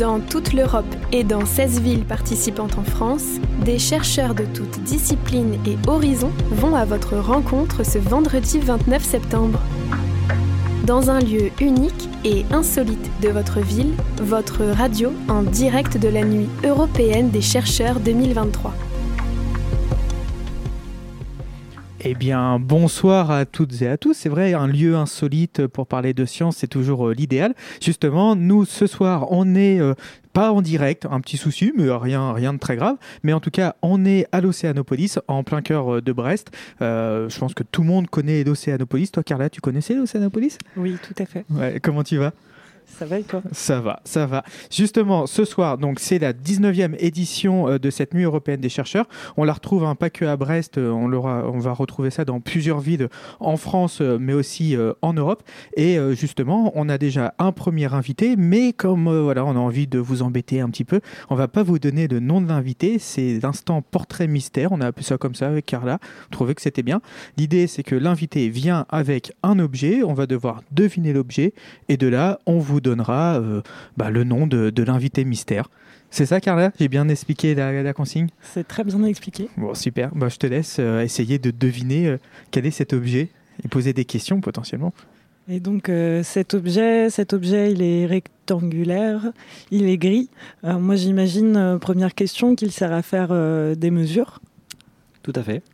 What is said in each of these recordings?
Dans toute l'Europe et dans 16 villes participantes en France, des chercheurs de toutes disciplines et horizons vont à votre rencontre ce vendredi 29 septembre. Dans un lieu unique et insolite de votre ville, votre radio en direct de la nuit européenne des chercheurs 2023. Eh bien, bonsoir à toutes et à tous. C'est vrai, un lieu insolite pour parler de science, c'est toujours euh, l'idéal. Justement, nous, ce soir, on est euh, pas en direct, un petit souci, mais rien, rien de très grave. Mais en tout cas, on est à l'Océanopolis, en plein cœur euh, de Brest. je pense que tout le monde connaît l'Océanopolis. Toi, Carla, tu connaissais l'Océanopolis? Oui, tout à fait. Ouais, comment tu vas? Ça va et toi? Ça va, ça va. Justement, ce soir, donc c'est la 19e édition euh, de cette nuit européenne des chercheurs. On la retrouve hein, pas que à Brest, euh, on, on va retrouver ça dans plusieurs villes en France, euh, mais aussi en Europe. Et justement, on a déjà un premier invité, mais comme voilà, on a envie de vous embêter un petit peu, on va pas vous donner le nom de l'invité. C'est l'instant portrait mystère. On a appelé ça comme ça avec Carla. On trouvait que c'était bien. L'idée, c'est que l'invité vient avec un objet. On va devoir deviner l'objet, et de là, on vous donnera euh, bah, le nom de, l'invité mystère. C'est ça, Carla? J'ai bien expliqué la, consigne? C'est très bien expliqué. Bon, super. Bah, je te laisse euh, essayer de deviner euh, quel est cet objet et poser des questions potentiellement. Et donc cet objet, cet objet, il est rectangulaire, il est gris. moi, j'imagine première question qu'il sert à faire des mesures. Tout à fait.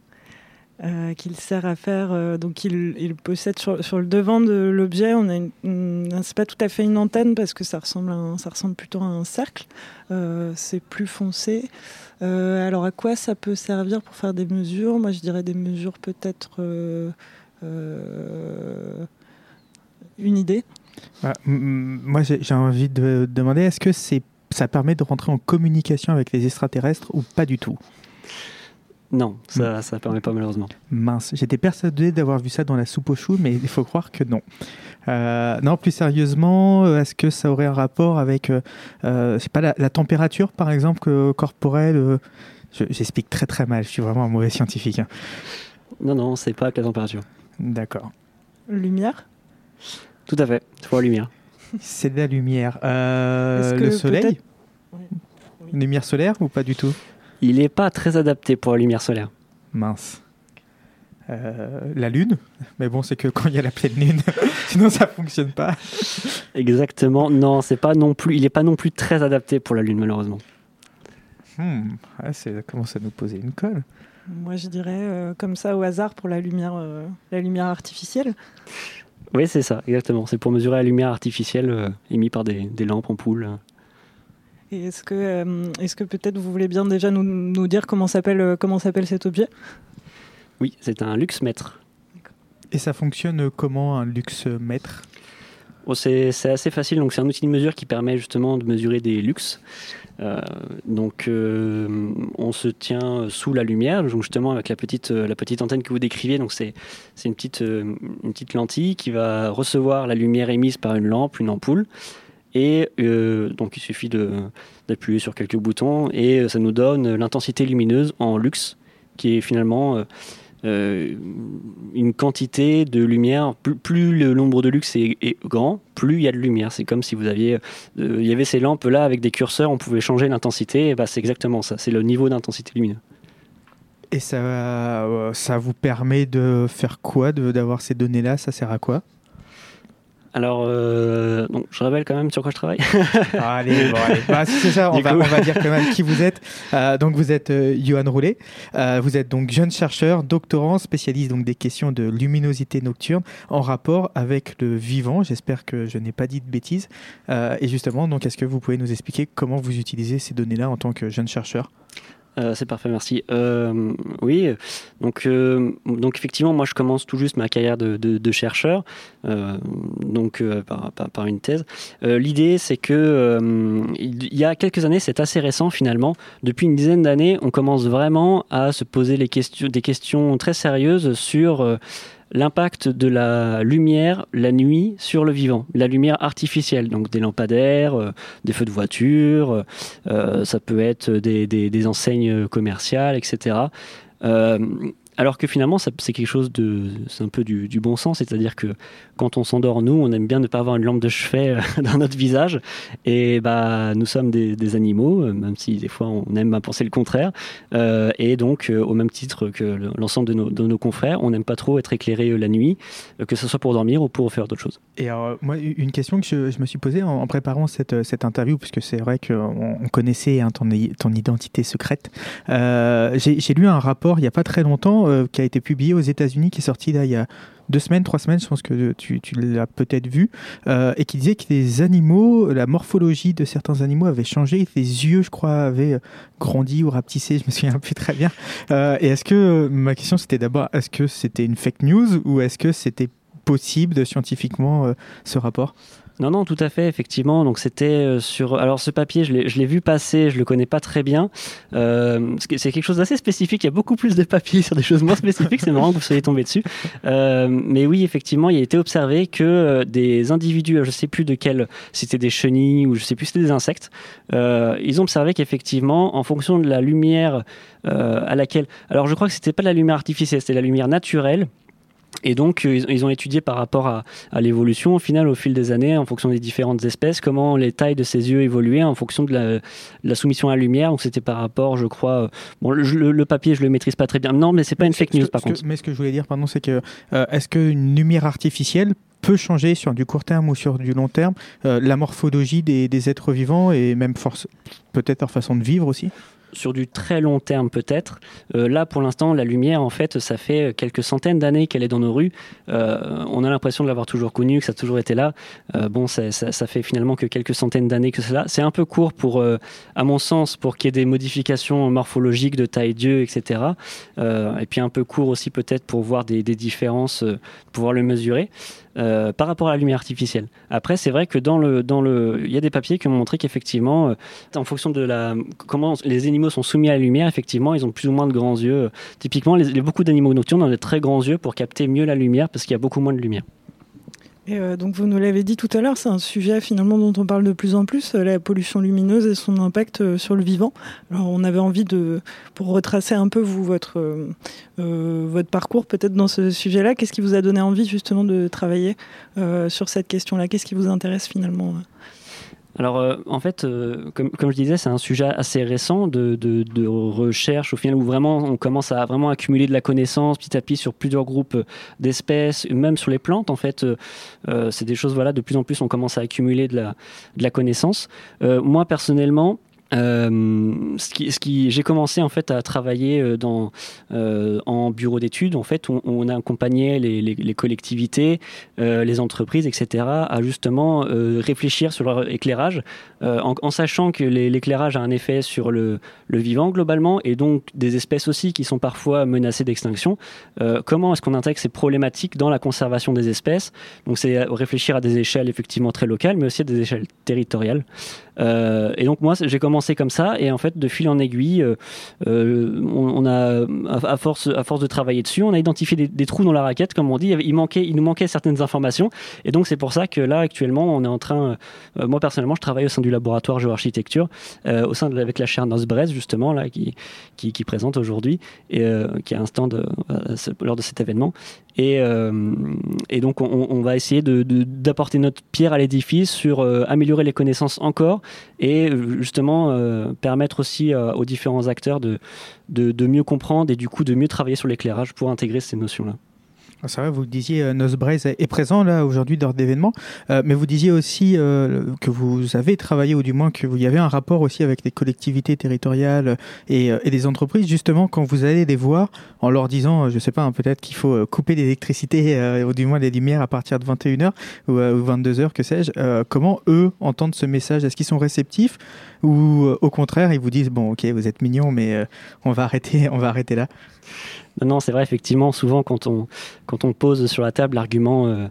Euh, qu'il sert à faire. Euh, donc, il, possède sur, le devant de l'objet, on a c'est pas tout à fait une antenne parce que ça ressemble, ça ressemble plutôt à un cercle. Euh, c'est plus foncé. alors, à quoi ça peut servir pour faire des mesures? Moi, je dirais des mesures peut-être. une idée. Ah, moi, j'ai envie de demander est-ce que c'est ça permet de rentrer en communication avec les extraterrestres ou pas du tout? Non, ça ne permet pas malheureusement. Mince, j'étais persuadé d'avoir vu ça dans la soupe aux choux, mais il faut croire que non. Euh, non, plus sérieusement, euh, est-ce que ça aurait un rapport avec, euh, pas, la, température par exemple corporelle J'explique très très mal, je suis vraiment un mauvais scientifique. Hein. Non, non, c'est pas que la température. D'accord. Lumière? Tout à fait, c'est pour la lumière. C'est de la lumière. le soleil? Lumière solaire ou pas du tout? Il n'est pas très adapté pour la lumière solaire. Mince. Euh, la lune, mais bon, c'est que quand il y a la pleine lune, sinon ça fonctionne pas. Exactement. Non, c'est pas non plus. Il n'est pas non plus très adapté pour la lune, malheureusement. Hmm. ça commence à nous poser une colle. Moi, je dirais euh, comme ça au hasard pour la lumière, euh, la lumière artificielle. Oui, c'est ça, exactement. C'est pour mesurer la lumière artificielle émise par des, des lampes, ampoules. Et est-ce que, euh, est-ce que peut-être vous voulez bien déjà nous, nous dire comment s'appelle, euh, comment s'appelle cet objet? Oui, c'est un luxmètre. Et ça fonctionne comment un luxmètre oh, c'est, c'est assez facile. Donc c'est un outil de mesure qui permet justement de mesurer des luxes. Euh, donc on se tient sous la lumière, donc justement avec la petite, la petite antenne que vous décriviez. Donc c'est, c'est une, petite, une petite lentille qui va recevoir la lumière émise par une lampe, une ampoule. Et euh, donc il suffit d'appuyer sur quelques boutons et euh, ça nous donne l'intensité lumineuse en luxe, qui est finalement euh, une quantité de lumière. Plus, le nombre de luxe est, grand, plus il y a de lumière. C'est comme si vous aviez, il y avait ces lampes là avec des curseurs, on pouvait changer l'intensité. Et bah, c'est exactement ça. C'est le niveau d'intensité lumineuse. Et ça, ça vous permet de faire quoi, d'avoir ces données-là Ça sert à quoi? Alors, euh, je révèle quand même sur quoi je travaille. Ah, allez, bon, allez. Bah, c'est ça, on va, on va, dire quand même qui vous êtes. Euh, donc, vous êtes euh, Johan Roulet. Euh, vous êtes donc jeune chercheur, doctorant, spécialiste donc des questions de luminosité nocturne en rapport avec le vivant. J'espère que je n'ai pas dit de bêtises. Et justement, donc, est-ce que vous pouvez nous expliquer comment vous utilisez ces données-là en tant que jeune chercheur? Euh, c'est parfait, merci. Euh, oui, donc, euh, donc effectivement, moi je commence tout juste ma carrière de, chercheur, donc par, une thèse. L'idée, c'est que il y a quelques années, c'est assez récent finalement. Depuis une dizaine d'années, on commence vraiment à se poser des questions très sérieuses sur l'impact de la lumière la nuit sur le vivant, la lumière artificielle, donc des lampadaires, euh, des feux de voiture, euh, ça peut être des, enseignes commerciales, etc. alors que finalement, c'est quelque chose de. C'est un peu du, bon sens, c'est-à-dire que quand on s'endort, nous, on aime bien ne pas avoir une lampe de chevet euh, dans notre visage. Et bah, nous sommes des, animaux, euh, même si des fois on aime à penser le contraire. Euh, et donc, au même titre que l'ensemble de nos, de nos, confrères, on n'aime pas trop être éclairé la nuit, que ce soit pour dormir ou pour faire d'autres choses. Et alors, moi, une question que je, me suis posée en, préparant cette, cette interview, puisque c'est vrai qu'on on connaissait hein, ton, ton identité secrète. J'ai lu un rapport il n'y a pas très longtemps euh, qui a été publié aux États-Unis, qui est sorti là il y a deux semaines, trois semaines, je pense que tu, l'as peut-être vu, euh, et qui disait que les animaux, la morphologie de certains animaux avait changé, les yeux, je crois, avaient grandi ou rapetissé, je me souviens plus très bien. Euh, et est-ce que, ma question c'était d'abord, est-ce que c'était une fake news ou est-ce que c'était possible scientifiquement ce rapport? Non, non, tout à fait, effectivement. Donc c'était euh, sur. Alors ce papier, je l'ai vu passer, je le connais pas très bien. Euh, c'est quelque chose d'assez spécifique. Il y a beaucoup plus de papiers sur des choses moins spécifiques. C'est marrant que vous soyez tombé dessus. Euh, mais oui, effectivement, il a été observé que des individus, je sais plus de quel, c'était des chenilles ou je sais plus, c'était des insectes. ils ont observé qu'effectivement, en fonction de la lumière à laquelle. Alors je crois que c'était pas la lumière artificielle, c'était la lumière naturelle. Et donc, euh, ils ont étudié par rapport à, l'évolution, au final, au fil des années, en fonction des différentes espèces, comment les tailles de ces yeux évoluaient en fonction de la, soumission à la lumière. Donc, c'était par rapport, je crois. Euh, bon, le, papier, je le maîtrise pas très bien. Non, mais c'est pas une fake news, par contre. mais ce que je voulais dire, pardon, c'est que euh, est-ce qu'une lumière artificielle peut changer sur du court terme ou sur du long terme la morphologie des, des, êtres vivants et même peut-être leur façon de vivre aussi? Sur du très long terme peut-être. Euh, là, pour l'instant, la lumière, en fait, ça fait quelques centaines d'années qu'elle est dans nos rues. Euh, on a l'impression de l'avoir toujours connue, que ça a toujours été là. Euh, bon, ça, ça, fait finalement que quelques centaines d'années que c'est là. C'est un peu court pour, à mon sens, pour qu'il y ait des modifications morphologiques de taille d'yeux, etc. et puis un peu court aussi peut-être pour voir des, des différences, pouvoir le mesurer. Euh, par rapport à la lumière artificielle. Après, c'est vrai que dans le, dans le, il y a des papiers qui ont montré qu'effectivement, euh, en fonction de la, comment les animaux sont soumis à la lumière, effectivement, ils ont plus ou moins de grands yeux. Typiquement, les, beaucoup d'animaux nocturnes ont des très grands yeux pour capter mieux la lumière parce qu'il y a beaucoup moins de lumière. Et euh, donc vous nous l'avez dit tout à l'heure, c'est un sujet finalement dont on parle de plus en plus, euh, la pollution lumineuse et son impact euh, sur le vivant. Alors on avait envie de, pour retracer un peu vous votre votre parcours peut-être dans ce sujet-là, qu'est-ce qui vous a donné envie justement de travailler sur cette question-là? Qu'est-ce qui vous intéresse finalement alors, euh, en fait, euh, comme, je disais, c'est un sujet assez récent de, recherche, au final, où vraiment on commence à vraiment accumuler de la connaissance petit à petit sur plusieurs groupes d'espèces, même sur les plantes, en fait. Euh, c'est des choses, voilà, de plus en plus, on commence à accumuler de la, de la connaissance. moi, personnellement, euh, ce qui, ce qui j'ai commencé en fait à travailler euh, dans, euh, en bureau d'études. En fait, on, on accompagnait les, les, les collectivités, euh, les entreprises, etc., à justement euh, réfléchir sur leur éclairage, en, en, sachant que l'éclairage a un effet sur le, le, vivant globalement, et donc des espèces aussi qui sont parfois menacées d'extinction. comment est-ce qu'on intègre ces problématiques dans la conservation des espèces? Donc, c'est réfléchir à des échelles effectivement très locales, mais aussi à des échelles territoriales. Et donc, moi, j'ai commencé comme ça. Et en fait de fil en aiguille euh, euh, on, a à force à force de travailler dessus on a identifié des, trous dans la raquette. Comme on dit il manquait il nous manquait certaines informations. Et donc c'est pour ça que là actuellement on est en train euh, moi personnellement je travaille au sein du laboratoire géoarchitecture au sein de avec la chaire Nosbrez justement là qui qui, qui présente aujourd'hui et qui a un stand lors de cet événement. Et, et donc on, on, va essayer d'apporter de, notre pierre à l'édifice sur améliorer les connaissances encore et justement euh, permettre aussi euh, aux différents acteurs de, de, mieux comprendre et du coup de mieux travailler sur l'éclairage pour intégrer ces notions-là. Ah, c'est vrai, vous disiez, euh, Nosbraze est présent là aujourd'hui lors d'événements, euh, mais vous disiez aussi euh, que vous avez travaillé, ou du moins que vous y avait un rapport aussi avec les collectivités territoriales et, et des entreprises, justement quand vous allez les voir en leur disant, je sais pas, hein, peut-être qu'il faut couper l'électricité ou du moins les lumières à partir de 21h ou, 22h, que sais-je, comment eux entendent ce message? Est-ce qu'ils sont réceptifs? Ou au contraire ils vous disent, bon ok, vous êtes mignon, mais on va arrêter, on va arrêter là? Non, c'est vrai, effectivement, souvent quand on, quand on pose sur la table l'argument euh,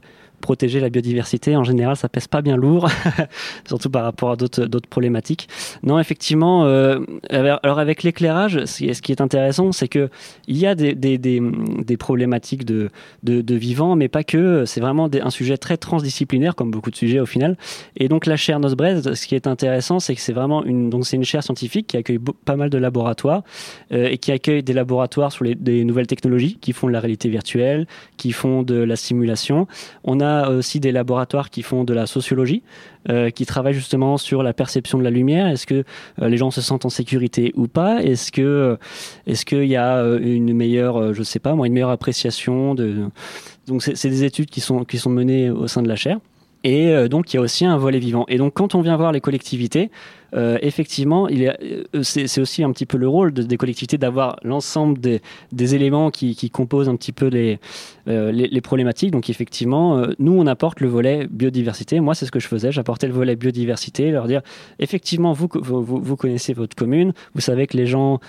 protéger la biodiversité, en général, ça pèse pas bien lourd, surtout par rapport à d'autres problématiques. Non, effectivement, alors avec l'éclairage, ce qui est intéressant, c'est que il y a des, des, des, problématiques de, de, vivants, mais pas que. C'est vraiment un sujet très transdisciplinaire, comme beaucoup de sujets au final. Et donc la chaire Nosbred, ce qui est intéressant, c'est que c'est vraiment une, donc une chaire scientifique qui accueille pas mal de laboratoires euh, et qui accueille des laboratoires sur les, des nouvelles technologies, qui font de la réalité virtuelle, qui font de la simulation. On a aussi des laboratoires qui font de la sociologie. Euh, qui travaillent justement sur la perception de la lumière. Est-ce que euh, les gens se sentent en sécurité ou pas? Est-ce que est-ce qu'il y a une meilleure, je sais pas moi, une meilleure appréciation de donc c'est des études qui sont qui sont menées au sein de la chaire. Et euh, donc, il y a aussi un volet vivant. Et donc, quand on vient voir les collectivités, euh, effectivement, euh, c'est aussi un petit peu le rôle des collectivités d'avoir l'ensemble des, éléments qui, composent un petit peu les, les, problématiques. Donc, effectivement, nous, on apporte le volet biodiversité. Moi, c'est ce que je faisais. J'apportais le volet biodiversité, leur dire, effectivement, vous, connaissez votre commune, vous savez que les gens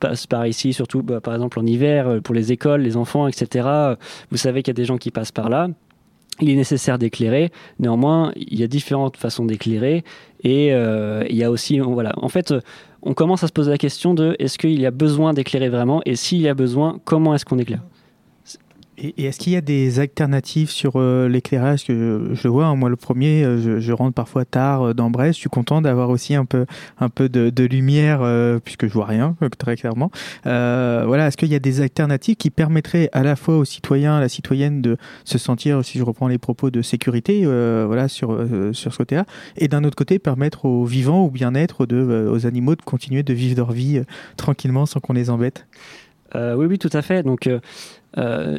passent par ici, surtout, bah, par exemple, en hiver, pour les écoles, les enfants, etc. Vous savez qu'il y a des gens qui passent par là il est nécessaire d'éclairer. Néanmoins, il y a différentes façons d'éclairer et euh, il y a aussi, voilà, en fait, on commence à se poser la question de est-ce qu'il y a besoin d'éclairer vraiment et s'il y a besoin, comment est-ce qu'on éclaire? Et, est-ce qu'il y a des alternatives sur euh, l'éclairage que je, vois hein, Moi, le premier, euh, je, rentre parfois tard euh, dans Brest. Je suis content d'avoir aussi un peu, un peu de, lumière puisque je vois rien très clairement. voilà, est-ce qu'il y a des alternatives qui permettraient à la fois aux citoyens, à la citoyenne de se sentir, si je reprends les propos de sécurité, voilà sur sur ce côté-là, et d'un autre côté permettre aux vivants, au bien-être aux animaux de continuer de vivre leur vie tranquillement sans qu'on les embête? oui, oui, tout à fait. Donc,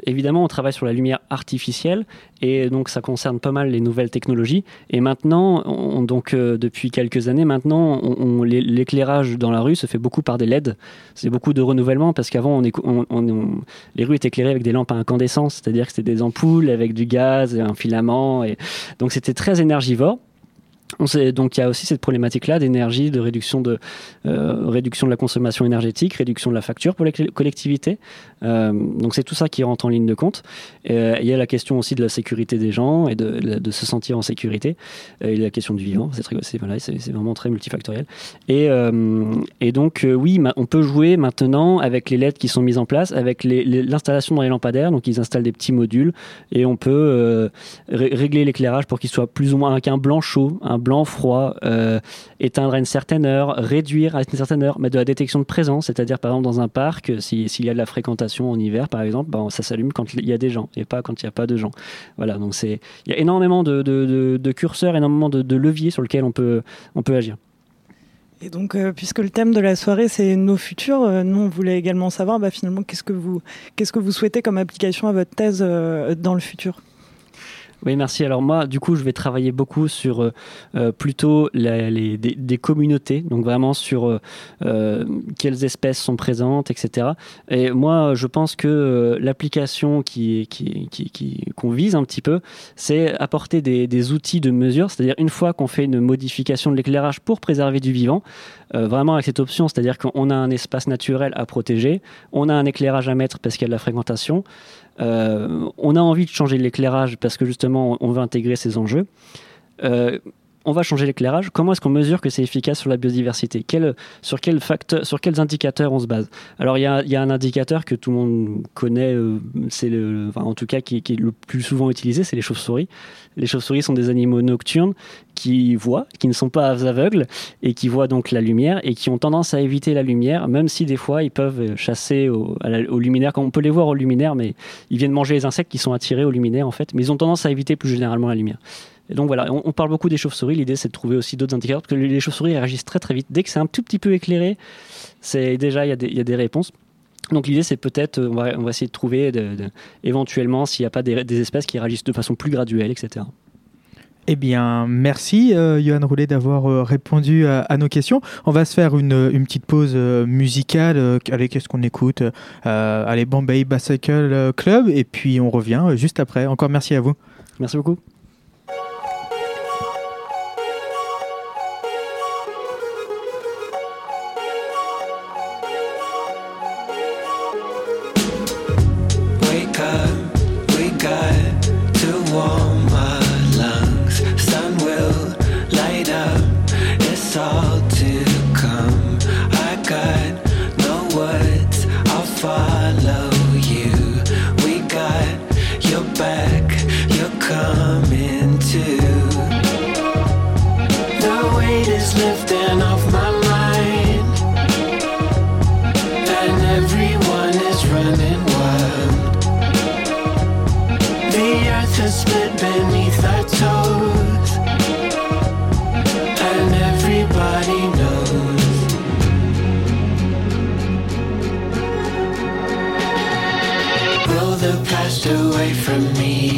évidemment, on travaille sur la lumière artificielle et donc ça concerne pas mal les nouvelles technologies. Et maintenant, donc euh, depuis quelques années, maintenant, l'éclairage dans la rue se fait beaucoup par des LED. C'est beaucoup de renouvellement parce qu'avant, les rues étaient éclairées avec des lampes à incandescence, c'est-à-dire que c'était des ampoules avec du gaz et un filament. Et donc c'était très énergivore. Donc il y a aussi cette problématique-là d'énergie, de réduction de, euh, réduction de la consommation énergétique, réduction de la facture pour les collectivités. Euh, donc c'est tout ça qui rentre en ligne de compte. Euh, il y a la question aussi de la sécurité des gens et de, se sentir en sécurité. et la question du vivant, c'est voilà, vraiment très multifactoriel. Et, donc oui, on peut jouer maintenant avec les LED qui sont mises en place, avec l'installation dans les lampadaires. Donc ils installent des petits modules et on peut régler l'éclairage pour qu'il soit plus ou moins qu'un blanc chaud, blanc froid, euh, éteindre à une certaine heure, réduire à une certaine heure, mettre de la détection de présence, c'est-à-dire par exemple dans un parc, s'il y a de la fréquentation en hiver par exemple, ben, ça s'allume quand il y a des gens et pas quand il n'y a pas de gens. Voilà, donc c'est il y a énormément de, curseurs, énormément de, leviers sur lesquels on peut, on peut agir. Et donc, euh, puisque le thème de la soirée c'est nos futurs, euh, nous on voulait également savoir bah, finalement qu'est-ce que vous qu'est-ce que vous souhaitez comme application à votre thèse dans le futur? Oui, merci. Alors moi, du coup, je vais travailler beaucoup sur euh, euh, plutôt les, des, communautés, donc vraiment sur euh, quelles espèces sont présentes, etc. Et moi, je pense que l'application qui, qui, qui, qu'on vise un petit peu, c'est apporter des, des outils de mesure, c'est-à-dire une fois qu'on fait une modification de l'éclairage pour préserver du vivant, vraiment avec cette option, c'est-à-dire qu'on a un espace naturel à protéger, on a un éclairage à mettre parce qu'il y a de la fréquentation, euh, on a envie de changer l'éclairage parce que justement on veut intégrer ces enjeux. Euh, on va changer l'éclairage. Comment est-ce qu'on mesure que c'est efficace sur la biodiversité? Sur, quel facteur, sur quels indicateurs on se base? Alors, il y a, un indicateur que tout le monde connaît, euh, c'est le, en tout cas qui, est le plus souvent utilisé, c'est les chauves-souris. Les chauves-souris sont des animaux nocturnes qui voient, qui ne sont pas aveugles et qui voient donc la lumière et qui ont tendance à éviter la lumière, même si des fois ils peuvent chasser au, au luminaire, comme on peut les voir au luminaire, mais ils viennent manger les insectes qui sont attirés au luminaire en fait, mais ils ont tendance à éviter plus généralement la lumière. Et donc voilà, on, parle beaucoup des chauves-souris. L'idée, c'est de trouver aussi d'autres indicateurs parce que les chauves-souris réagissent très très vite. Dès que c'est un tout petit peu éclairé, c'est déjà il y, a des réponses. Donc l'idée, c'est peut-être, on va, on va, essayer de trouver éventuellement s'il n'y a pas des, espèces qui réagissent de façon plus graduelle, etc. Eh bien, merci euh, Johan Roulet d'avoir euh, répondu à, nos questions. On va se faire une, une petite pause euh, musicale. Euh, allez, qu'est-ce qu'on écoute Allez, Bombay Bicycle Club. Et puis on revient juste après. Encore merci à vous. Merci beaucoup. Away from me,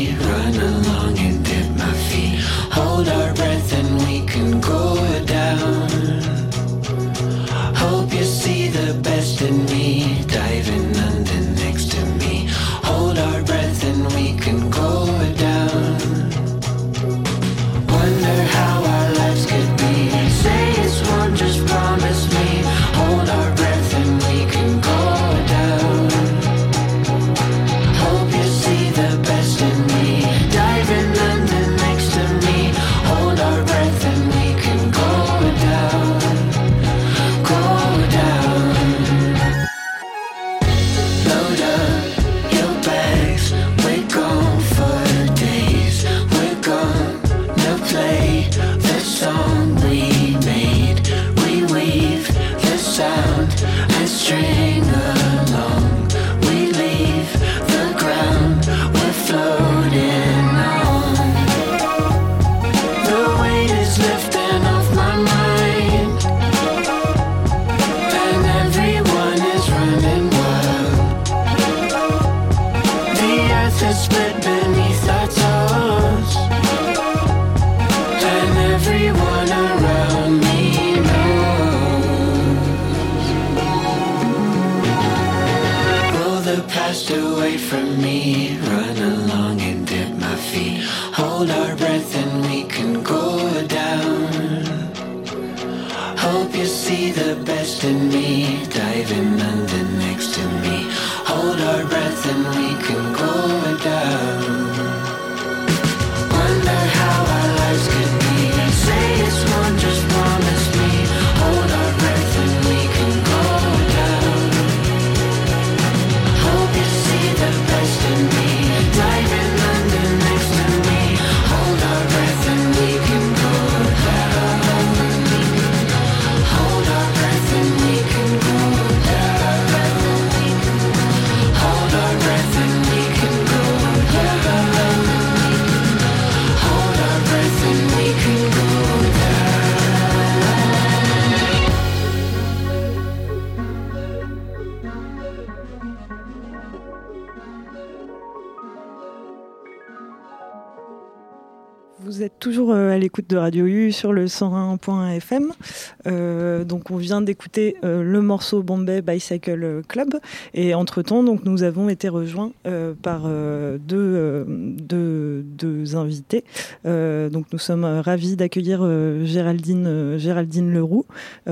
sur le 101.fm. Euh, donc on vient d'écouter euh, le morceau Bombay Bicycle Club et entre-temps donc nous avons été rejoints euh, par deux, deux, deux invités. Donc nous sommes ravis d'accueillir Géraldine, Géraldine Leroux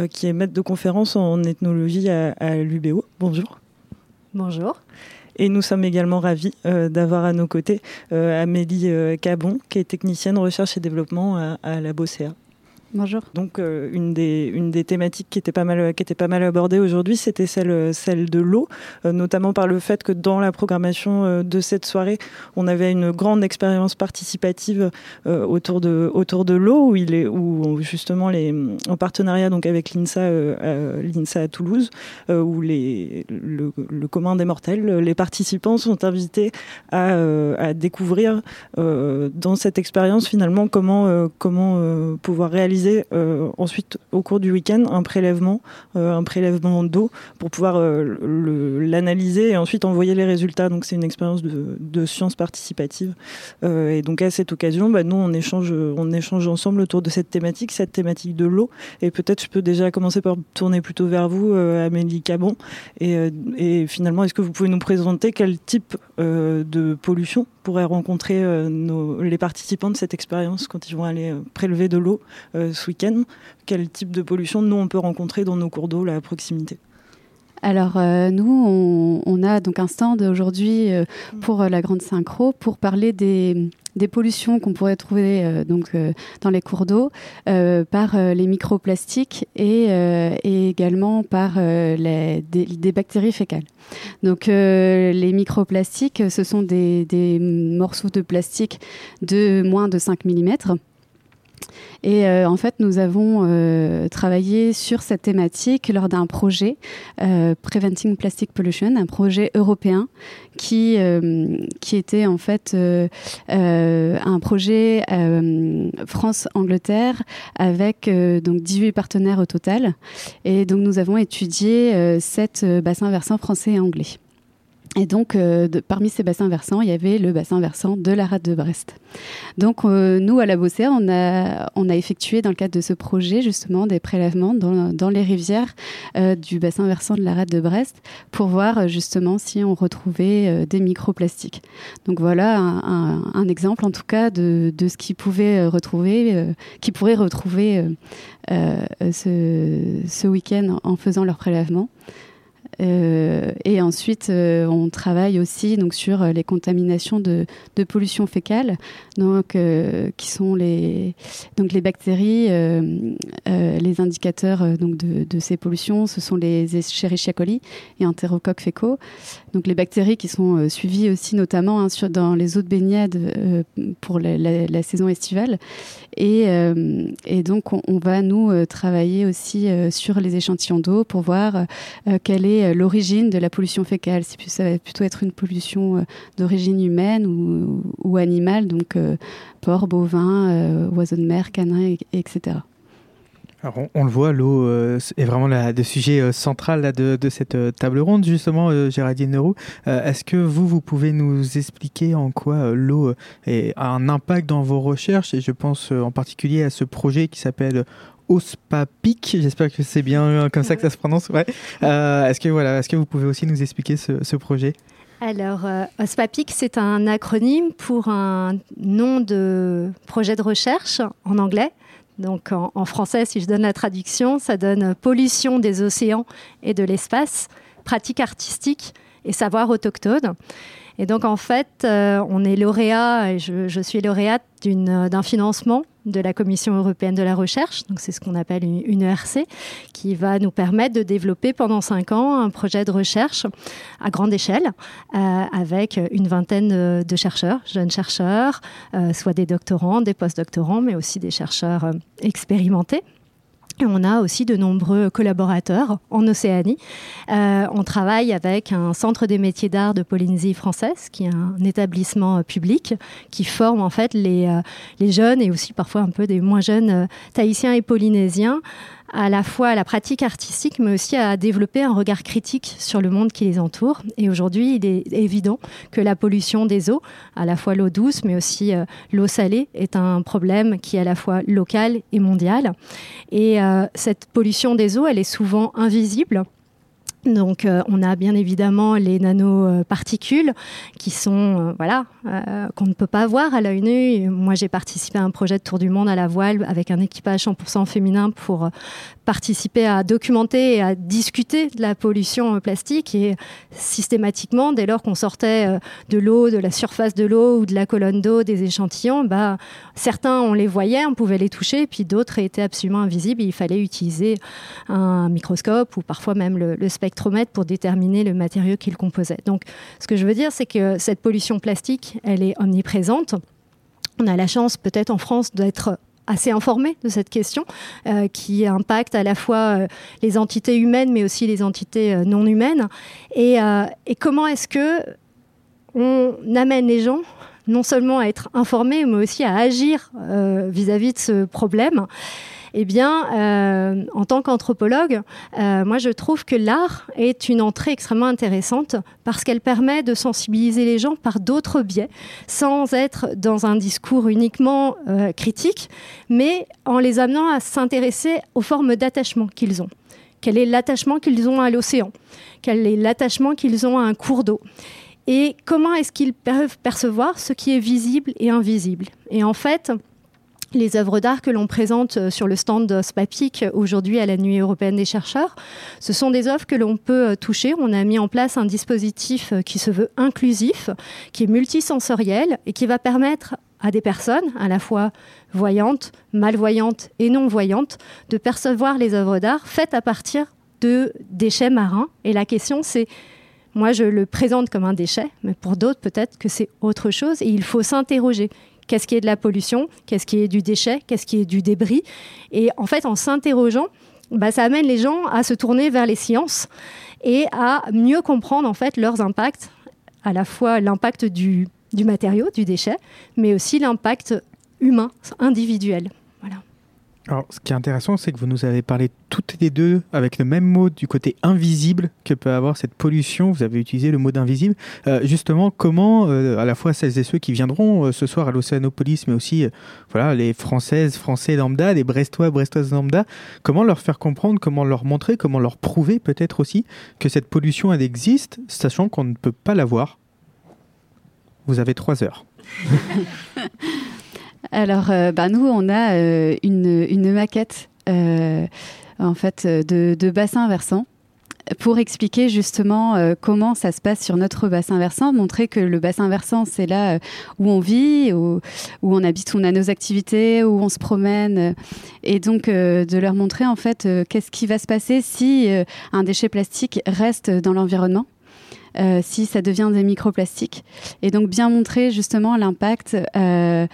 qui est maître de conférence en ethnologie à, à l'UBO. Bonjour. Bonjour. Et nous sommes également ravis euh, d'avoir à nos côtés euh, Amélie euh, Cabon, qui est technicienne recherche et développement à, la BOCEA. Bonjour. Donc euh, une, des, une des thématiques qui était pas mal, qui était pas mal abordée aujourd'hui, c'était celle, celle de l'eau, euh, notamment par le fait que dans la programmation euh, de cette soirée, on avait une grande expérience participative autour de, autour de l'eau, où, il est, où justement les, en partenariat donc avec l'INSA, l'INSA à Toulouse, où les, le, commun des mortels, les participants sont invités à, à découvrir dans cette expérience finalement comment, comment pouvoir réaliser euh, ensuite au cours du week-end un prélèvement, euh, un prélèvement d'eau pour pouvoir euh, l'analyser et ensuite envoyer les résultats. Donc c'est une expérience de, science participative. Et donc à cette occasion, bah, nous on échange, on échange ensemble autour de cette thématique, cette thématique de l'eau. Et peut-être je peux déjà commencer par tourner plutôt vers vous, Amélie Cabon. Et, finalement, est-ce que vous pouvez nous présenter quel type de pollution pourraient rencontrer les participants de cette expérience quand ils vont aller prélever de l'eau ce week-end Quel type de pollution nous on peut rencontrer dans nos cours d'eau là à proximité? Alors euh, nous, on, on a donc un stand aujourd'hui euh, pour euh, la Grande Synchro pour parler des, des pollutions qu'on pourrait trouver donc dans les cours d'eau par les microplastiques et, et également par les, des, des bactéries fécales. Donc les microplastiques, ce sont des, des morceaux de plastique de moins de 5 mm. Et euh, en fait, nous avons euh, travaillé sur cette thématique lors d'un projet euh, Preventing Plastic Pollution, un projet européen qui, euh, qui était en fait euh, euh, un projet France-Angleterre avec donc 18 partenaires au total. Et donc nous avons étudié sept bassins versants français et anglais. Et donc, euh, parmi ces bassins versants, il y avait le bassin versant de la rade de Brest. Donc, euh, nous, à la Bossère, on a, effectué, dans le cadre de ce projet, justement, des prélèvements dans, les rivières euh, du bassin versant de la rade de Brest pour voir, justement, si on retrouvait des microplastiques. Donc, voilà un, exemple, en tout cas, de, ce qu'ils pouvaient euh, retrouver, qu'ils pourraient retrouver ce, ce week-end en faisant leur prélèvement. Euh, et ensuite, euh, on travaille aussi donc sur euh, les contaminations de, de pollution fécale, donc euh, qui sont les donc les bactéries, les indicateurs donc de, de ces pollutions, ce sont les Escherichia coli et entérocoques fécaux. Donc les bactéries qui sont suivies aussi notamment hein, sur, dans les eaux de baignade pour la- la saison estivale. Et, euh, et donc on, va nous euh, travailler aussi euh, sur les échantillons d'eau pour voir quelle est l'origine de la pollution fécale. Si ça va plutôt être une pollution d'origine humaine ou, ou animale, donc porc, bovin, oiseaux de mer, canins, et- etc. On, le voit, l'eau euh, est vraiment le sujet euh, central de, cette euh, table ronde, justement, Géraldine Leroux. Est-ce que vous, vous pouvez nous expliquer en quoi l'eau a un impact dans vos recherches? Et je pense en particulier à ce projet qui s'appelle OSPAPIC. J'espère que c'est bien comme ça que ça se prononce. Ouais. Est-ce que, voilà, est que vous pouvez aussi nous expliquer ce, projet? Alors, OSPAPIC, c'est un acronyme pour un nom de projet de recherche en anglais. Donc, en, français, si je donne la traduction, ça donne pollution des océans et de l'espace, pratique artistique et savoir autochtone. Et donc, en fait, euh, on est lauréat, et je, suis lauréate d'une- d'un financement de la Commission européenne de la recherche. Donc, c'est ce qu'on appelle une, ERC, qui va nous permettre de développer pendant cinq ans un projet de recherche à grande échelle, euh, avec une vingtaine de, chercheurs, jeunes chercheurs, euh, soit des doctorants, des postdoctorants, mais aussi des chercheurs euh, expérimentés. On a aussi de nombreux collaborateurs en Océanie. Euh, on travaille avec un centre des métiers d'art de Polynésie française, qui est un établissement euh, public qui forme en fait les, euh, les jeunes et aussi parfois un peu des moins jeunes tahitiens et polynésiens à la fois à la pratique artistique, mais aussi à développer un regard critique sur le monde qui les entoure. Et aujourd'hui, il est évident que la pollution des eaux, à la fois l'eau douce, mais aussi euh, l'eau salée, est un problème qui est à la fois local et mondial. Et euh, cette pollution des eaux, elle est souvent invisible. Donc, euh, on a bien évidemment les nanoparticules qui sont, euh, voilà, euh, qu'on ne peut pas voir à l'œil nu. Moi, j'ai participé à un projet de tour du monde à la voile avec un équipage 100% féminin pour participer à documenter et à discuter de la pollution plastique. Et systématiquement, dès lors qu'on sortait euh, de l'eau, de la surface de l'eau ou de la colonne d'eau, des échantillons, bah, certains, on les voyait, on pouvait les toucher, puis d'autres étaient absolument invisibles. Il fallait utiliser un microscope ou parfois même le, le spectromètre pour déterminer le matériau qu'il composait. Donc, ce que je veux dire, c'est que cette pollution plastique, elle est omniprésente. On a la chance, peut-être en France, d'être assez informé de cette question euh, qui impacte à la fois euh, les entités humaines mais aussi les entités euh, non humaines. Et, comment est-ce que on amène les gens non seulement à être informés mais aussi à agir vis-à-vis de ce problème? Eh bien, euh, en tant qu'anthropologue, euh, moi je trouve que l'art est une entrée extrêmement intéressante parce qu'elle permet de sensibiliser les gens par d'autres biais, sans être dans un discours uniquement euh, critique, mais en les amenant à s'intéresser aux formes d'attachement qu'ils ont. Quel est l'attachement qu'ils ont à l'océan? Quel est l'attachement qu'ils ont à un cours d'eau? Et comment est-ce qu'ils peuvent percevoir ce qui est visible et invisible? Et en fait, les œuvres d'art que l'on présente euh, sur le stand SPAPIC aujourd'hui à la Nuit européenne des chercheurs, ce sont des œuvres que l'on peut euh, toucher. On a mis en place un dispositif euh, qui se veut inclusif, qui est multisensoriel et qui va permettre à des personnes, à la fois voyantes, malvoyantes et non-voyantes, de percevoir les œuvres d'art faites à partir de déchets marins. Et la question, c'est, moi je le présente comme un déchet, mais pour d'autres peut-être que c'est autre chose et il faut s'interroger. Qu'est-ce qui est de la pollution Qu'est-ce qui est du déchet Qu'est-ce qui est du débris Et en fait, en s'interrogeant, bah, ça amène les gens à se tourner vers les sciences et à mieux comprendre en fait leurs impacts, à la fois l'impact du, du matériau, du déchet, mais aussi l'impact humain, individuel. Alors, ce qui est intéressant, c'est que vous nous avez parlé toutes les deux avec le même mot du côté invisible que peut avoir cette pollution. Vous avez utilisé le mot d'invisible. Euh, justement, comment, euh, à la fois celles et ceux qui viendront euh, ce soir à l'Océanopolis, mais aussi voilà, les Françaises, Français lambda, les Brestois, Brestoises lambda, comment leur faire comprendre, comment leur montrer, comment leur prouver peut-être aussi que cette pollution, elle existe, sachant qu'on ne peut pas la voir? Vous avez trois heures. Alors, euh, bah, nous, on a euh, une, maquette euh, en fait de, bassin versant pour expliquer justement comment ça se passe sur notre bassin versant, montrer que le bassin versant, c'est là où on vit, où, on habite, où on a nos activités, où on se promène, et donc de leur montrer en fait qu'est-ce qui va se passer si un déchet plastique reste dans l'environnement. Euh, si ça devient des microplastiques. Et donc bien montrer justement l'impact euh,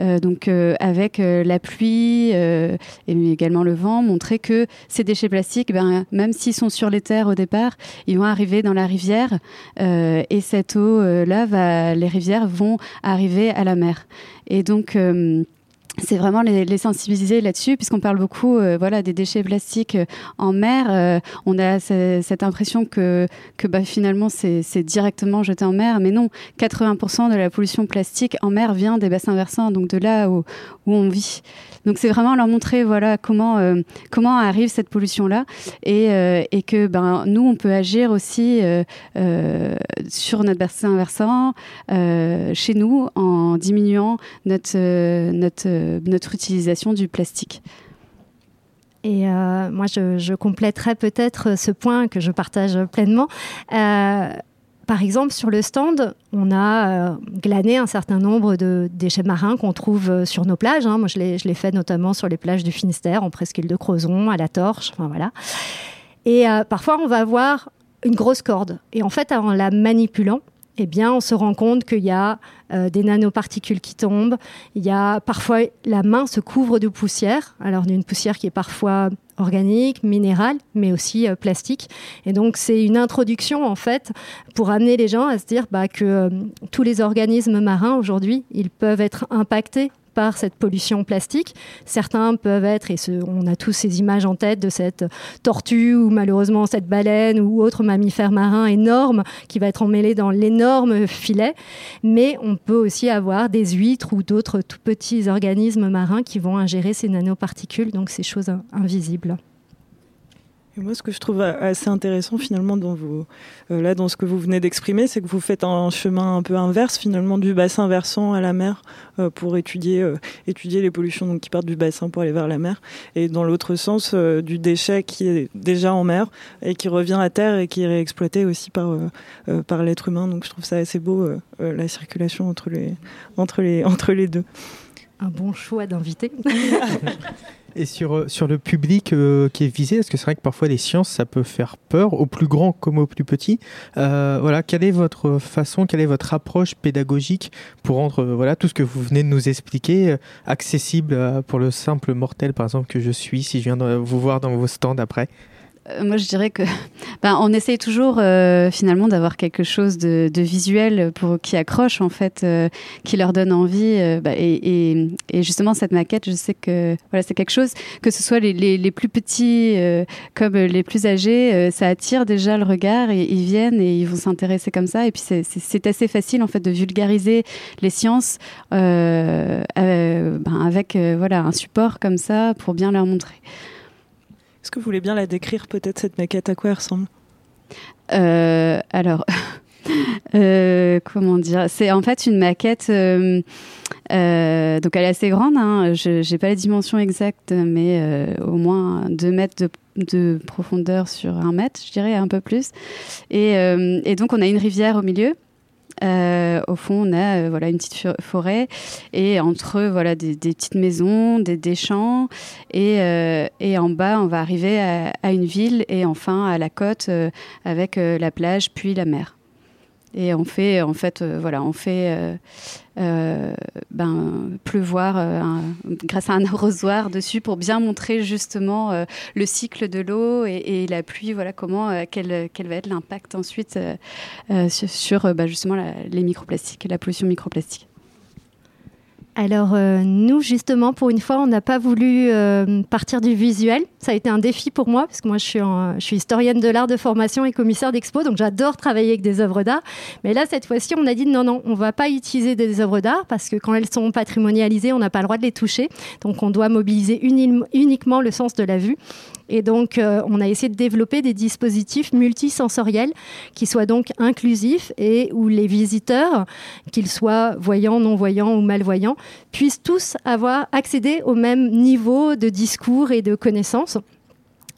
euh, donc avec la pluie et également le vent montrer que ces déchets plastiques ben, même s'ils sont sur les terres au départ ils vont arriver dans la rivière et cette eau là les rivières vont arriver à la mer. Et donc c'est vraiment les, sensibiliser là-dessus, puisqu'on parle beaucoup euh, voilà, des déchets plastiques euh, en mer. Euh, on a ce- cette impression que, que bah, finalement c'est directement jeté en mer, mais non, 80% de la pollution plastique en mer vient des bassins versants, donc de là où, on vit. Donc c'est vraiment leur montrer voilà comment comment arrive cette pollution là et, et que ben nous on peut agir aussi sur notre bassin versant chez nous en diminuant notre notre notre utilisation du plastique. Et euh, moi, je, je compléterais peut-être ce point que je partage pleinement. Euh, par exemple, sur le stand, on a euh, glané un certain nombre de déchets marins qu'on trouve euh, sur nos plages. hein. Moi, je l'ai fait notamment sur les plages du Finistère, en presqu'île de Crozon, à la Torche, enfin voilà. Et euh, parfois, on va avoir une grosse corde. Et en fait, en la manipulant, eh bien, on se rend compte qu'il y a euh, des nanoparticules qui tombent. Il y a parfois la main se couvre de poussière, alors d'une poussière qui est parfois organique, minérale, mais aussi euh, plastique. Et donc, c'est une introduction en fait pour amener les gens à se dire bah, que euh, tous les organismes marins aujourd'hui, ils peuvent être impactés par cette pollution plastique. Certains peuvent être, et ce- on a tous ces images en tête de cette tortue ou malheureusement cette baleine ou autre mammifère marin énorme qui va être emmêlé dans l'énorme filet. Mais on peut aussi avoir des huîtres ou d'autres tout petits organismes marins qui vont ingérer ces nanoparticules, donc ces choses in- invisibles. Et moi, ce que je trouve assez intéressant finalement dans, vos, euh, là, dans ce que vous venez d'exprimer, c'est que vous faites un chemin un peu inverse finalement du bassin versant à la mer euh, pour étudier, euh, étudier les pollutions donc, qui partent du bassin pour aller vers la mer, et dans l'autre sens euh, du déchet qui est déjà en mer et qui revient à terre et qui est réexploité aussi par, euh, euh, par l'être humain. Donc je trouve ça assez beau, euh, euh, la circulation entre les, entre les, entre les deux. Un bon choix d'invité. Et sur, euh, sur le public euh, qui est visé, est-ce que c'est vrai que parfois les sciences, ça peut faire peur, aux plus grands comme aux plus petits Euh, Voilà, quelle est votre façon, quelle est votre approche pédagogique pour rendre euh, voilà, tout ce que vous venez de nous expliquer euh, accessible pour le simple mortel, par exemple, que je suis, si je viens de vous voir dans vos stands après? Moi, je dirais que ben, on essaye toujours euh, finalement d'avoir quelque chose de, visuel pour qui accroche en fait, euh, qui leur donne envie. euh, bah, et, justement, cette maquette, je sais que voilà, c'est quelque chose que ce soit les, plus petits euh, comme les plus âgés, euh, ça attire déjà le regard et ils viennent et ils vont s'intéresser comme ça. Et puis c'est- assez facile en fait de vulgariser les sciences euh, euh, ben, avec euh, voilà un support comme ça pour bien leur montrer. Est-ce que vous voulez bien la décrire peut-être cette maquette? À quoi elle ressemble? Euh, alors, Euh, comment dire? C'est en fait une maquette. euh, donc elle est assez grande. Hein, je n'ai pas les dimensions exactes, mais au moins 2 mètres de, de profondeur sur 1 mètre, je dirais un peu plus. Et donc on a une rivière au milieu. Euh, au fond, on a euh, voilà une petite fo- forêt et entre eux, voilà des, petites maisons, des, des champs et, euh, et en bas, on va arriver à, une ville et enfin à la côte avec la plage puis la mer. Et on fait en fait euh, voilà, on fait euh, euh, ben, pleuvoir grâce à un arrosoir dessus pour bien montrer justement le cycle de l'eau et, la pluie, voilà comment quel, quel va être l'impact ensuite sur, bah, justement les microplastiques, la pollution microplastique. Alors euh, nous, justement, pour une fois, on n'a pas voulu euh, partir du visuel. Ça a été un défi pour moi, parce que moi, je suis, historienne de l'art de formation et commissaire d'expo, donc j'adore travailler avec des œuvres d'art. Mais là, cette fois-ci, on a dit non, non, on va pas utiliser des œuvres d'art, parce que quand elles sont patrimonialisées, on n'a pas le droit de les toucher. Donc on doit mobiliser uni- uniquement le sens de la vue. Et donc, euh, on a essayé de développer des dispositifs multisensoriels qui soient donc inclusifs et où les visiteurs, qu'ils soient voyants, non-voyants ou malvoyants, puissent tous avoir accédé au même niveau de discours et de connaissances.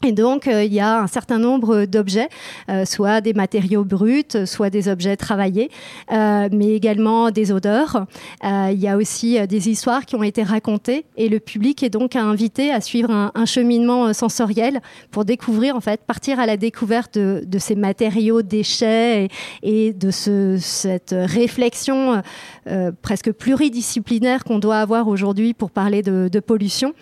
Et donc, euh, il y a un certain nombre d'objets, euh, soit des matériaux bruts, soit des objets travaillés, euh, mais également des odeurs. Euh, il y a aussi euh, des histoires qui ont été racontées et le public est donc invité à suivre un, cheminement euh, sensoriel pour découvrir, en fait, partir à la découverte de, ces matériaux déchets et, de ce, cette réflexion euh, presque pluridisciplinaire qu'on doit avoir aujourd'hui pour parler de pollution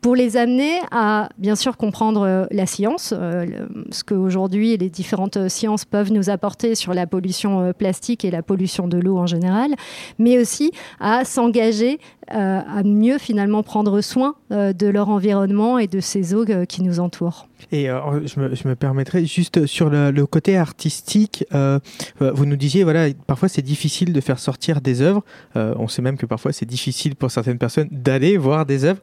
pour les amener à bien sûr comprendre euh, la science, euh, ce qu'aujourd'hui les différentes euh, sciences peuvent nous apporter sur la pollution euh, plastique et la pollution de l'eau en général, mais aussi à s'engager à mieux finalement prendre soin de leur environnement et de ces eaux qui nous entourent. Et je, me, je me permettrai juste sur le, côté artistique, vous nous disiez, voilà, parfois c'est difficile de faire sortir des œuvres. On sait même que parfois c'est difficile pour certaines personnes d'aller voir des œuvres.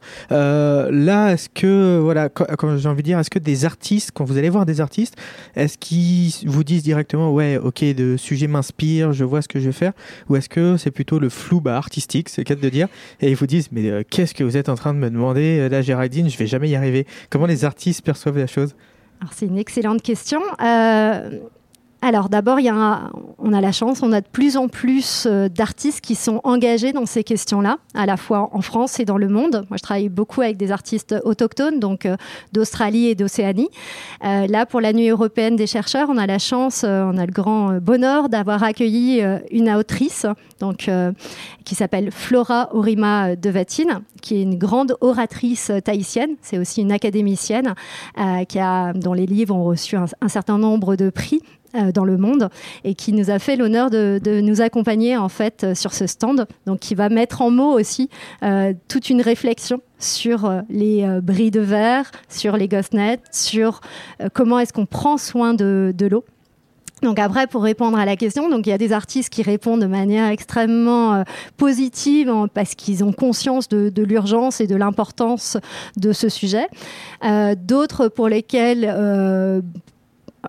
Euh, là, est-ce que, voilà, quand, quand j'ai envie de dire, est-ce que des artistes, quand vous allez voir des artistes, est-ce qu'ils vous disent directement, ouais, ok, le sujet m'inspire, je vois ce que je vais faire, ou est-ce que c'est plutôt le flou bah, artistique, c'est le cas de dire, et ils vous disent, mais euh, qu'est-ce que vous êtes en train de me demander, euh, là, Géraldine, je vais jamais y arriver. Comment les artistes perçoivent la chose? Alors c'est une excellente question. Euh, alors d'abord, on a la chance, on a de plus en plus euh, d'artistes qui sont engagés dans ces questions-là, à la fois en France et dans le monde. Moi, je travaille beaucoup avec des artistes autochtones, donc euh, d'Australie et d'Océanie. Euh, là, pour la Nuit européenne des chercheurs, on a la chance, on a le grand bonheur d'avoir accueilli une autrice, donc qui s'appelle Flora Orima de Vatine, qui est une grande oratrice tahitienne. C'est aussi une académicienne qui a, dont les livres ont reçu un certain nombre de prix euh, dans le monde et qui nous a fait l'honneur de, nous accompagner en fait euh, sur ce stand. Donc, qui va mettre en mots aussi euh, toute une réflexion sur les bris de verre, sur les gossnets, sur comment est-ce qu'on prend soin de, de l'eau. Donc après, pour répondre à la question, donc il y a des artistes qui répondent de manière extrêmement positive parce qu'ils ont conscience de, l'urgence et de l'importance de ce sujet. D'autres pour lesquels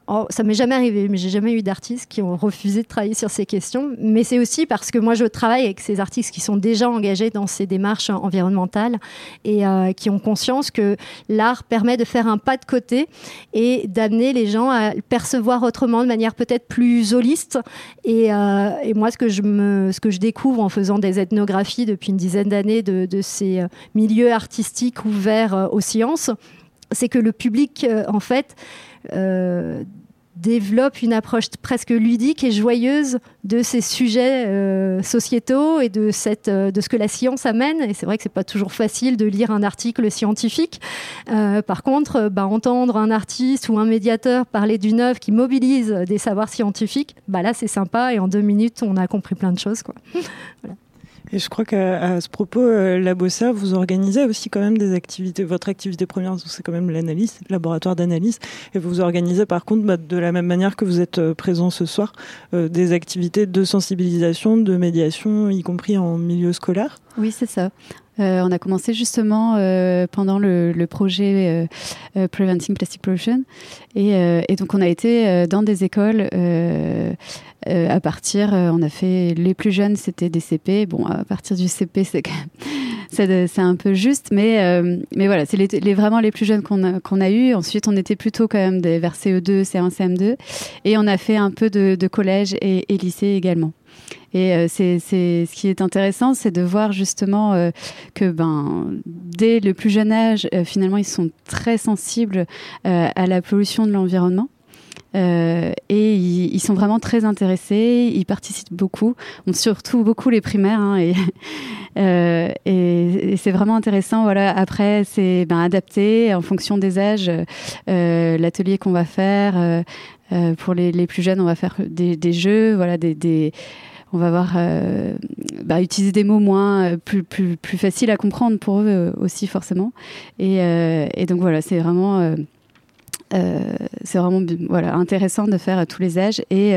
Oh, ça m'est jamais arrivé, mais j'ai jamais eu d'artistes qui ont refusé de travailler sur ces questions. Mais c'est aussi parce que moi, je travaille avec ces artistes qui sont déjà engagés dans ces démarches environnementales et euh, qui ont conscience que l'art permet de faire un pas de côté et d'amener les gens à percevoir autrement, de manière peut-être plus holiste. Et, euh, moi, ce que, je découvre en faisant des ethnographies depuis une dizaine d'années de, ces euh, milieux artistiques ouverts aux sciences, c'est que le public, en fait, développe une approche presque ludique et joyeuse de ces sujets euh, sociétaux et de, cette, euh, de ce que la science amène. Et c'est vrai que c'est pas toujours facile de lire un article scientifique. Euh, par contre, euh, bah, entendre un artiste ou un médiateur parler d'une œuvre qui mobilise des savoirs scientifiques, bah là c'est sympa et en deux minutes on a compris plein de choses. Quoi. Et je crois qu'à ce propos, euh, la Bossa, vous organisez aussi quand même des activités. Votre activité première, c'est quand même l'analyse, le laboratoire d'analyse. Et vous organisez par contre, bah, de la même manière que vous êtes euh, présent ce soir, euh, des activités de sensibilisation, de médiation, y compris en milieu scolaire. Oui, c'est ça. Euh, on a commencé justement euh, pendant le, projet euh, Preventing Plastic Pollution. Et, donc, on a été dans des écoles à partir, on a fait les plus jeunes, c'était des CP. Bon, à partir du CP, c'est c'est un peu juste, mais, mais voilà, c'est les, vraiment les plus jeunes qu'on a, qu'on a eu. Ensuite, on était plutôt quand même vers CE2, C1, CM2. Et on a fait un peu de, collège et lycée également. Et euh, c'est ce qui est intéressant, c'est de voir justement euh, que ben, dès le plus jeune âge, euh, finalement, ils sont très sensibles à la pollution de l'environnement. Et ils, sont vraiment très intéressés, ils participent beaucoup, surtout beaucoup les primaires. hein, et c'est vraiment intéressant. Voilà. Après, c'est ben, adapté en fonction des âges. L'atelier qu'on va faire pour les, les plus jeunes, on va faire des, jeux, voilà, des on va voir euh, bah, utiliser des mots moins euh, plus, plus, plus faciles à comprendre pour eux euh, aussi forcément. Et, euh, et donc voilà, c'est vraiment vraiment voilà intéressant de faire à tous les âges et,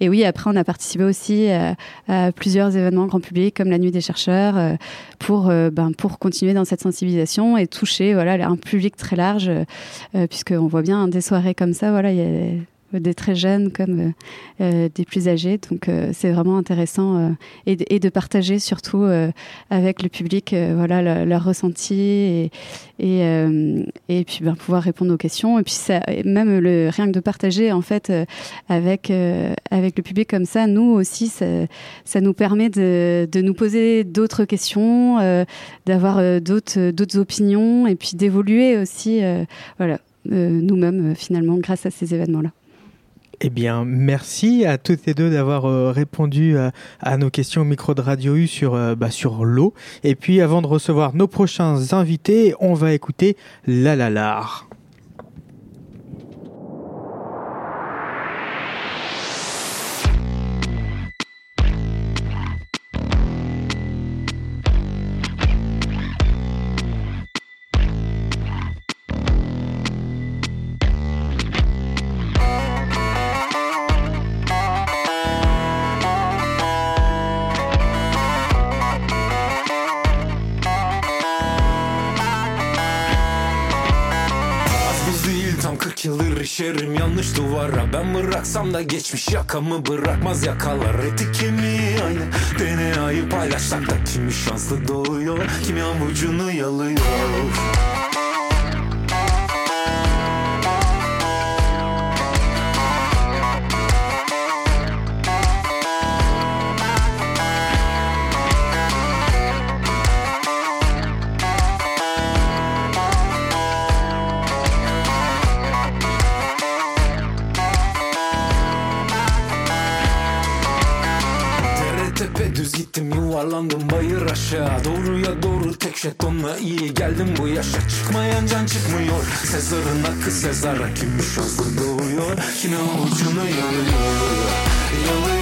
et oui après on a participé aussi à, plusieurs événements grand public comme la nuit des chercheurs pour ben, pour continuer dans cette sensibilisation et toucher voilà un public très large puisqu'on voit bien des soirées comme ça voilà il y a des très jeunes comme euh, euh, des plus âgés. Donc euh, c'est vraiment intéressant euh, et, de- partager surtout euh, avec le public euh, voilà leur, ressenti et, et, euh, puis ben, pouvoir répondre aux questions. Et puis ça, même le rien que de partager en fait euh, avec euh, avec le public comme ça, nous aussi ça, nous permet de, nous poser d'autres questions, euh, d'avoir euh, d'autres d'autres opinions et puis d'évoluer aussi euh, voilà euh, nous-mêmes euh, finalement grâce à ces événements là. Eh bien, merci à toutes les deux d'avoir euh, répondu à, à nos questions au micro de Radio U sur, euh, bah, sur l'eau. Et puis, avant de recevoir nos prochains invités, on va écouter La La La. Bıraksam da geçmiş yakamı bırakmaz yakalar. Eti kemiği aynı DNA'yı paylaşsak da kimi şanslı doğuyor Kimi avucunu yalıyor Hep iyi geldim bu yaşa. Çıkmayan can çıkmıyor. Sezar'ın hakkı Sezar'a kimmiş? Olsun doğuyor. Yine ucuna yanıyor. Yanıyor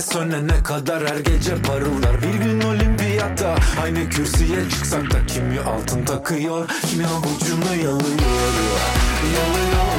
Bile sönene kadar her gece parıldar Bir gün olimpiyatta aynı kürsüye çıksak da Kimi altın takıyor kimi avucunu Yalıyor Yalıyor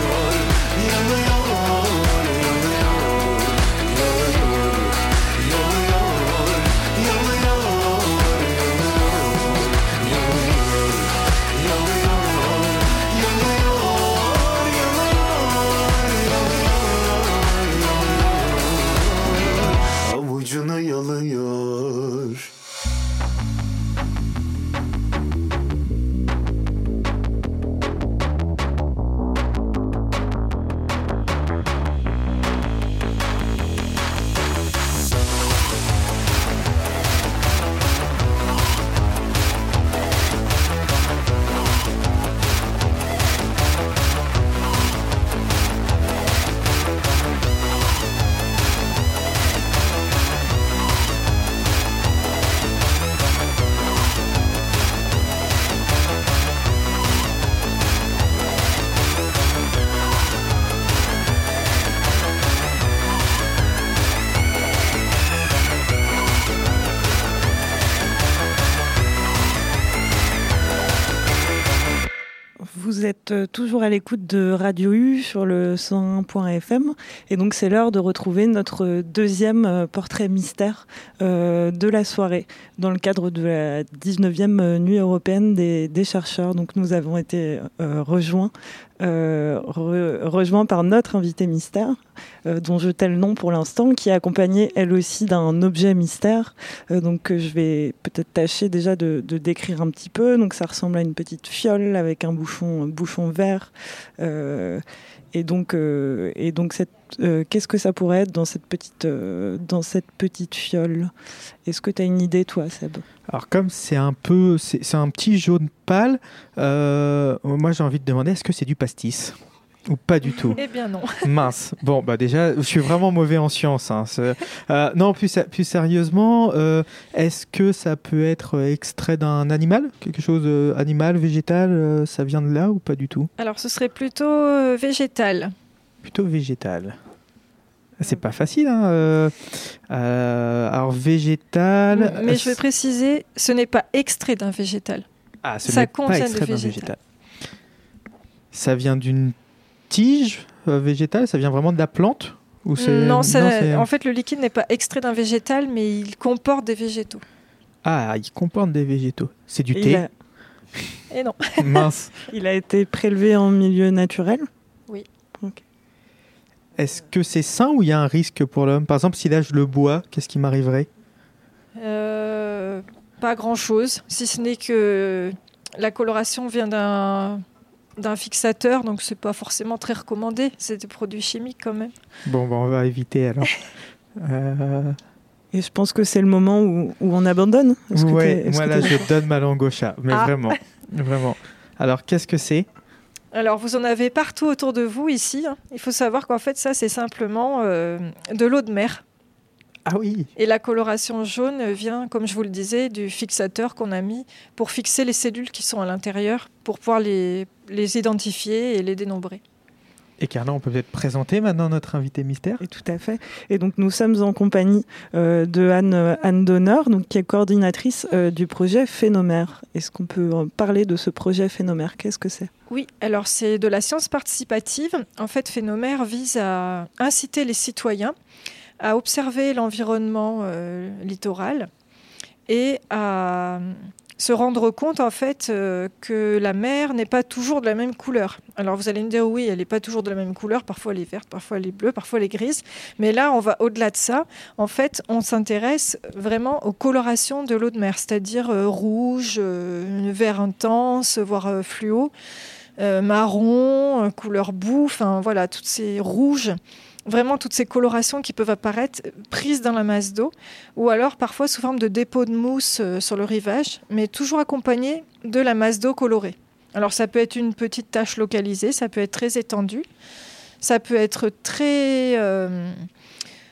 à l'écoute de Radio U sur le 101.fm et donc c'est l'heure de retrouver notre deuxième euh, portrait mystère euh, de la soirée dans le cadre de la 19e nuit européenne des, chercheurs. Donc nous avons été euh, rejoints euh, re- rejoints par notre invité mystère, euh, dont je tais le nom pour l'instant, qui est accompagnée elle aussi d'un objet mystère. Donc euh, je vais peut-être tâcher déjà de, de décrire un petit peu. Donc ça ressemble à une petite fiole avec un bouchon, un bouchon vert. Et donc, euh, et donc euh, qu'est-ce que ça pourrait être dans cette petite, euh, dans cette petite fiole? Est-ce que tu as une idée, toi, Seb? Alors comme c'est un peu, c'est un petit jaune pâle, moi j'ai envie de demander est-ce que c'est du pastis? Ou pas du tout Eh bien non. Mince. Bon, bah déjà, je suis vraiment mauvais en sciences. hein. Euh, non, plus, sé- plus sérieusement, euh, est-ce que ça peut être extrait d'un animal? Quelque chose euh, animal, végétal euh, Ça vient de là ou pas du tout? Alors ce serait plutôt végétal. Plutôt végétal. C'est pas facile. Hein alors, végétal. Mais je vais préciser, ce n'est pas extrait d'un végétal. Ah, ce ça pas contient de extrait d'un végétal. Ça vient d'une tige euh, végétale Ça vient vraiment de la plante ou c'est- Non, ça- c'est- en fait le liquide n'est pas extrait d'un végétal, mais il comporte des végétaux. Ah, il comporte des végétaux. C'est du il thé a, Et non. Mince. il a été prélevé en milieu naturel Oui. Ok. Est-ce que c'est sain ou il y a un risque pour l'homme? Par exemple, si là je le bois, qu'est-ce qui m'arriverait? Euh, pas grand-chose, si ce n'est que la coloration vient d'un d'un fixateur, donc c'est pas forcément très recommandé. C'est des produits chimiques quand même. Bon, bah, on va éviter alors. Euh, Et je pense que c'est le moment où, où on abandonne. Est-ce moi là je donne ma langue au chat, mais Ah. vraiment, vraiment. Alors qu'est-ce que c'est? Alors vous en avez partout autour de vous ici. hein. Il faut savoir qu'en fait ça c'est simplement euh, de l'eau de mer. Ah oui. Et la coloration jaune vient, comme je vous le disais, du fixateur qu'on a mis pour fixer les cellules qui sont à l'intérieur, pour pouvoir les, les identifier et les dénombrer. Et Carla, on peut peut-être présenter maintenant notre invité mystère? Et tout à fait. Et donc nous sommes en compagnie euh, de Anne, euh, Anne Donner, donc, qui est coordinatrice euh, du projet Phénomère. Est-ce qu'on peut parler de ce projet Phénomère? Qu'est-ce que c'est? Oui, alors c'est de la science participative. En fait, Phénomère vise à inciter les citoyens à observer l'environnement euh, littoral et à se rendre compte en fait euh, que la mer n'est pas toujours de la même couleur. Alors vous allez me dire oui, elle n'est pas toujours de la même couleur, parfois elle est verte, parfois elle est bleue, parfois elle est grise, mais là on va au-delà de ça. En fait, on s'intéresse vraiment aux colorations de l'eau de mer, c'est-à-dire euh, rouge, euh, vert intense, voire euh, fluo, euh, marron, euh, couleur boue, enfin voilà, toutes ces rouges vraiment toutes ces colorations qui peuvent apparaître prises dans la masse d'eau, ou alors parfois sous forme de dépôt de mousse euh, sur le rivage, mais toujours accompagné de la masse d'eau colorée. Alors ça peut être une petite tache localisée, ça peut être très étendu, ça peut être très, euh,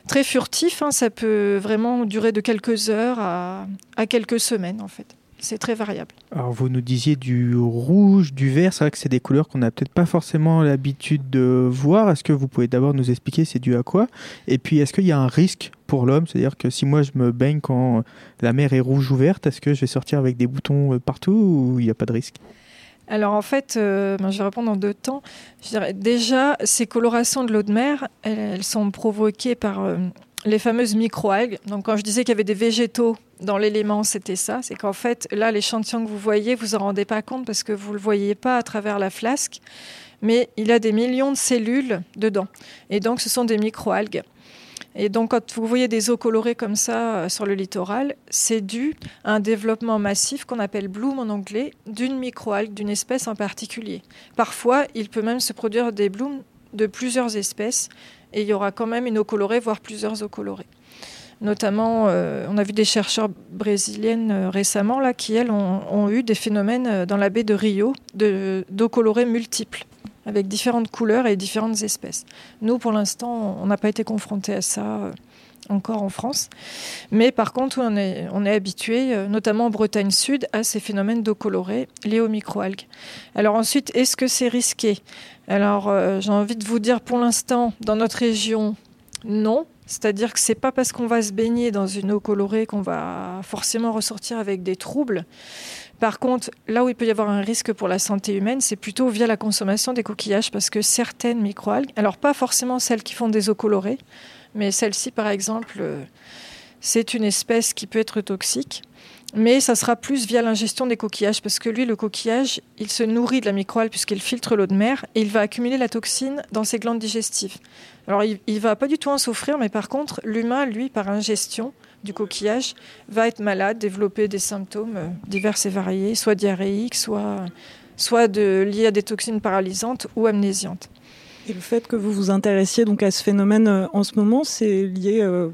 très furtif, hein, ça peut vraiment durer de quelques heures à quelques semaines en fait. C'est très variable. Alors vous nous disiez du rouge, du vert, c'est vrai que c'est des couleurs qu'on n'a peut-être pas forcément l'habitude de voir. Est-ce que vous pouvez d'abord nous expliquer c'est dû à quoi? Et puis est-ce qu'il y a un risque pour l'homme? C'est-à-dire que si moi je me baigne quand la mer est rouge ou verte, est-ce que je vais sortir avec des boutons euh, partout ou il n'y a pas de risque? Alors en fait, euh, ben, je vais répondre en deux temps. Je dirais, déjà, ces colorations de l'eau de mer, elles, elles sont provoquées par euh, les fameuses microalgues. Donc quand je disais qu'il y avait des végétaux dans l'élément, c'était ça. C'est qu'en fait, là, l'échantillon que vous voyez, vous en rendez pas compte parce que vous le voyez pas à travers la flasque, mais il a des millions de cellules dedans. Et donc, ce sont des microalgues. Et donc, quand vous voyez des eaux colorées comme ça euh, sur le littoral, c'est dû à un développement massif qu'on appelle bloom en anglais, d'une microalgue, d'une espèce en particulier. Parfois, il peut même se produire des blooms de plusieurs espèces et il y aura quand même une eau colorée, voire plusieurs eaux colorées. Notamment, euh, on a vu des chercheurs brésiliennes euh, récemment là, qui, elles, ont, eu des phénomènes euh, dans la baie de Rio de- d'eau colorée multiples, avec différentes couleurs et différentes espèces. Nous, pour l'instant, on n'a pas été confrontés à ça encore en France. Mais par contre, on est, habitué, euh, notamment en Bretagne Sud, à ces phénomènes d'eau colorée liés aux microalgues. Alors ensuite, est-ce que c'est risqué? Alors, euh, j'ai envie de vous dire, pour l'instant, dans notre région, non. C'est-à-dire que c'est pas parce qu'on va se baigner dans une eau colorée qu'on va forcément ressortir avec des troubles. Par contre, là où il peut y avoir un risque pour la santé humaine, c'est plutôt via la consommation des coquillages, parce que certaines microalgues, alors pas forcément celles qui font des eaux colorées, mais celle-ci, par exemple, euh, c'est une espèce qui peut être toxique. Mais ça sera plus via l'ingestion des coquillages, parce que lui, le coquillage, il se nourrit de la microalgue puisqu'il filtre l'eau de mer et il va accumuler la toxine dans ses glandes digestives. Alors, il, il va pas du tout en souffrir, mais par contre, l'humain, lui, par ingestion du coquillage, va être malade, développer des symptômes euh, divers et variés, soit diarrhéiques, soit, liés à des toxines paralysantes ou amnésiantes. Le fait que vous vous intéressiez donc à ce phénomène euh, en ce moment, c'est lié, euh,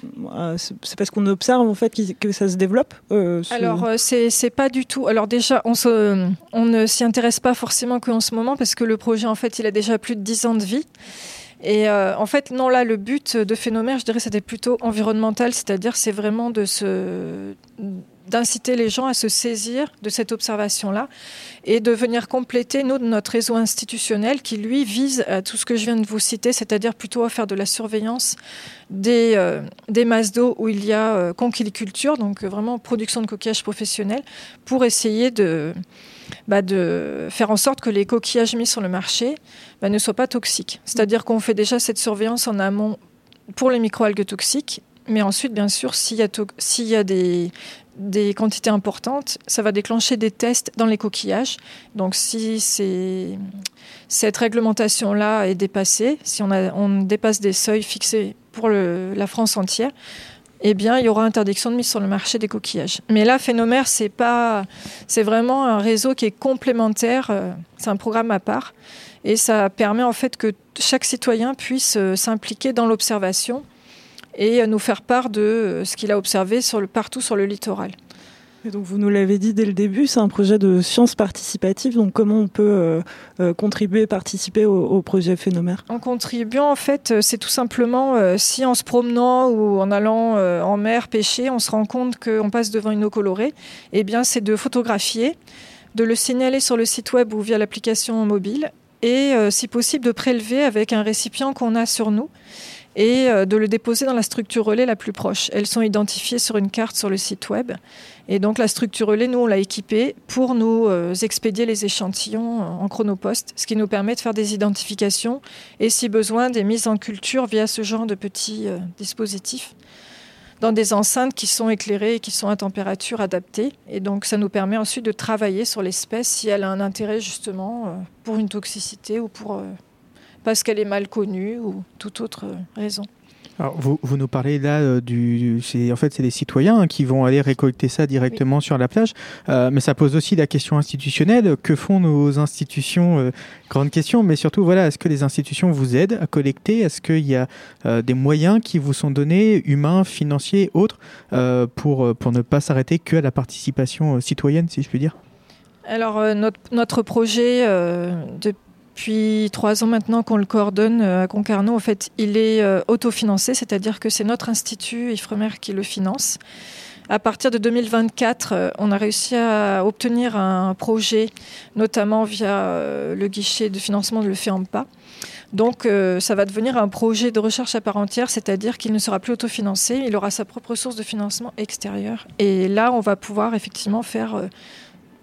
c'est parce qu'on observe en fait que ça se développe. euh, ce- Alors, euh, c'est pas du tout. Alors, déjà, on, se, on ne s'y intéresse pas forcément qu'en ce moment parce que le projet, en fait, il a déjà plus de 10 ans de vie. Et en fait, non, là, le but de Phénomère, je dirais, c'était plutôt environnemental, c'est-à-dire, c'est vraiment de se d'inciter les gens à se saisir de cette observation-là et de venir compléter notre réseau institutionnel qui, lui, vise à tout ce que je viens de vous citer, c'est-à-dire plutôt à faire de la surveillance des, euh, des masses d'eau où il y a euh, conchiliculture, donc euh, vraiment production de coquillages professionnels, pour essayer de, bah, de faire en sorte que les coquillages mis sur le marché bah, ne soient pas toxiques. C'est-à-dire qu'on fait déjà cette surveillance en amont pour les microalgues toxiques, mais ensuite, bien sûr, s'il y s'il y a des, des quantités importantes, ça va déclencher des tests dans les coquillages. Donc, si cette réglementation-là est dépassée, si on, dépasse des seuils fixés pour la France entière, eh bien, il y aura interdiction de mise sur le marché des coquillages. Mais là, Phénomère, c'est pas, c'est vraiment un réseau qui est complémentaire. euh, C'est un programme à part, et ça permet en fait que chaque citoyen puisse euh, s'impliquer dans l'observation et nous faire part de euh, ce qu'il a observé sur le, partout sur le littoral. Et donc vous nous l'avez dit dès le début, c'est un projet de science participative. Donc comment on peut euh, euh, contribuer, participer au, au projet Phénomère? En contribuant, en fait, euh, c'est tout simplement euh, si en se promenant ou en allant euh, en mer pêcher, on se rend compte qu'on passe devant une eau colorée, eh bien, c'est de photographier, de le signaler sur le site web ou via l'application mobile, et euh, si possible de prélever avec un récipient qu'on a sur nous et euh, de le déposer dans la structure relais la plus proche. Elles sont identifiées sur une carte sur le site web. Et donc la structure relais, nous, on l'a équipée pour nous euh, expédier les échantillons euh, en chronopost, ce qui nous permet de faire des identifications et, si besoin, des mises en culture via ce genre de petits dispositifs dans des enceintes qui sont éclairées et qui sont à température adaptée. Et donc ça nous permet ensuite de travailler sur l'espèce si elle a un intérêt justement pour une toxicité ou pour... parce qu'elle est mal connue ou toute autre raison. Alors, vous, vous nous parlez là euh, du, c'est en fait c'est les citoyens hein, qui vont aller récolter ça directement sur la plage, Euh, mais ça pose aussi la question institutionnelle. Que font nos institutions euh, Grande question, mais surtout voilà, est-ce que les institutions vous aident à collecter? Est-ce qu'il y a des moyens qui vous sont donnés, humains, financiers, autres, pour pour ne pas s'arrêter que à la participation citoyenne, si je puis dire? Alors euh, notre, notre projet, euh, depuis trois ans maintenant qu'on le coordonne euh, à Concarneau, en fait, il est euh, autofinancé, c'est-à-dire que c'est notre institut Ifremer qui le finance. À partir de 2024, euh, on a réussi à obtenir un projet, notamment via le guichet de financement de le FEAMPA. Donc, ça va devenir un projet de recherche à part entière, c'est-à-dire qu'il ne sera plus autofinancé, il aura sa propre source de financement extérieure. Et là, on va pouvoir effectivement faire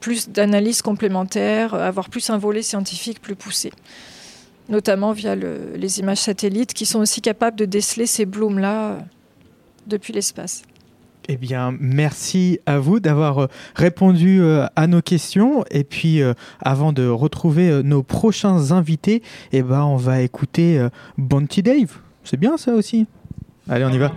plus d'analyses complémentaires, euh, avoir plus un volet scientifique plus poussé, notamment via le- les images satellites qui sont aussi capables de déceler ces blooms-là euh, depuis l'espace. Eh bien, merci à vous d'avoir euh, répondu à nos questions. Et puis, avant de retrouver nos prochains invités, eh ben, on va écouter Bounty Dave. C'est bien ça aussi? Allez, on y va.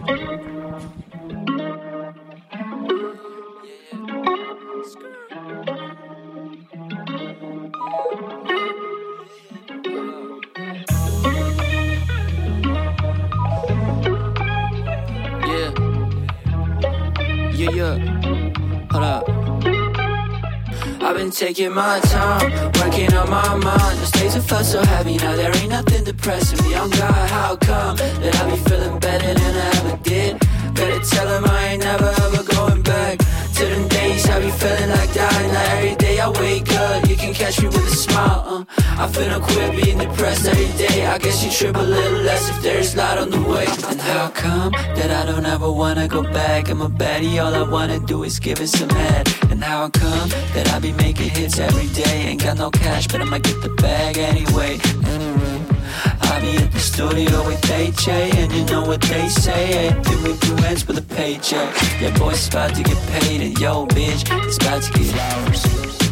Yeah, yeah. Hold up. I've been taking my time, working on my mind. Those days have felt so heavy, now there ain't nothing depressing me. I'm God, how come that I be feeling better than I ever did? Better tell him I ain't never ever going back to them days I be feeling like dying. Like every day I wake up, you can catch me with a smile. Uh. I finna quit being depressed every day. I guess you trip a little less if there's light on the way. And how come that I don't ever wanna go back? I'm a baddie, all I wanna do is give it some head. And how come that I be making hits every day? Ain't got no cash, but I'ma get the bag anyway. I be at the studio with AJ, and you know what they say. Anything we do ends with a paycheck. Yeah, boys, about to get paid, and yo, bitch, it's about to get ours.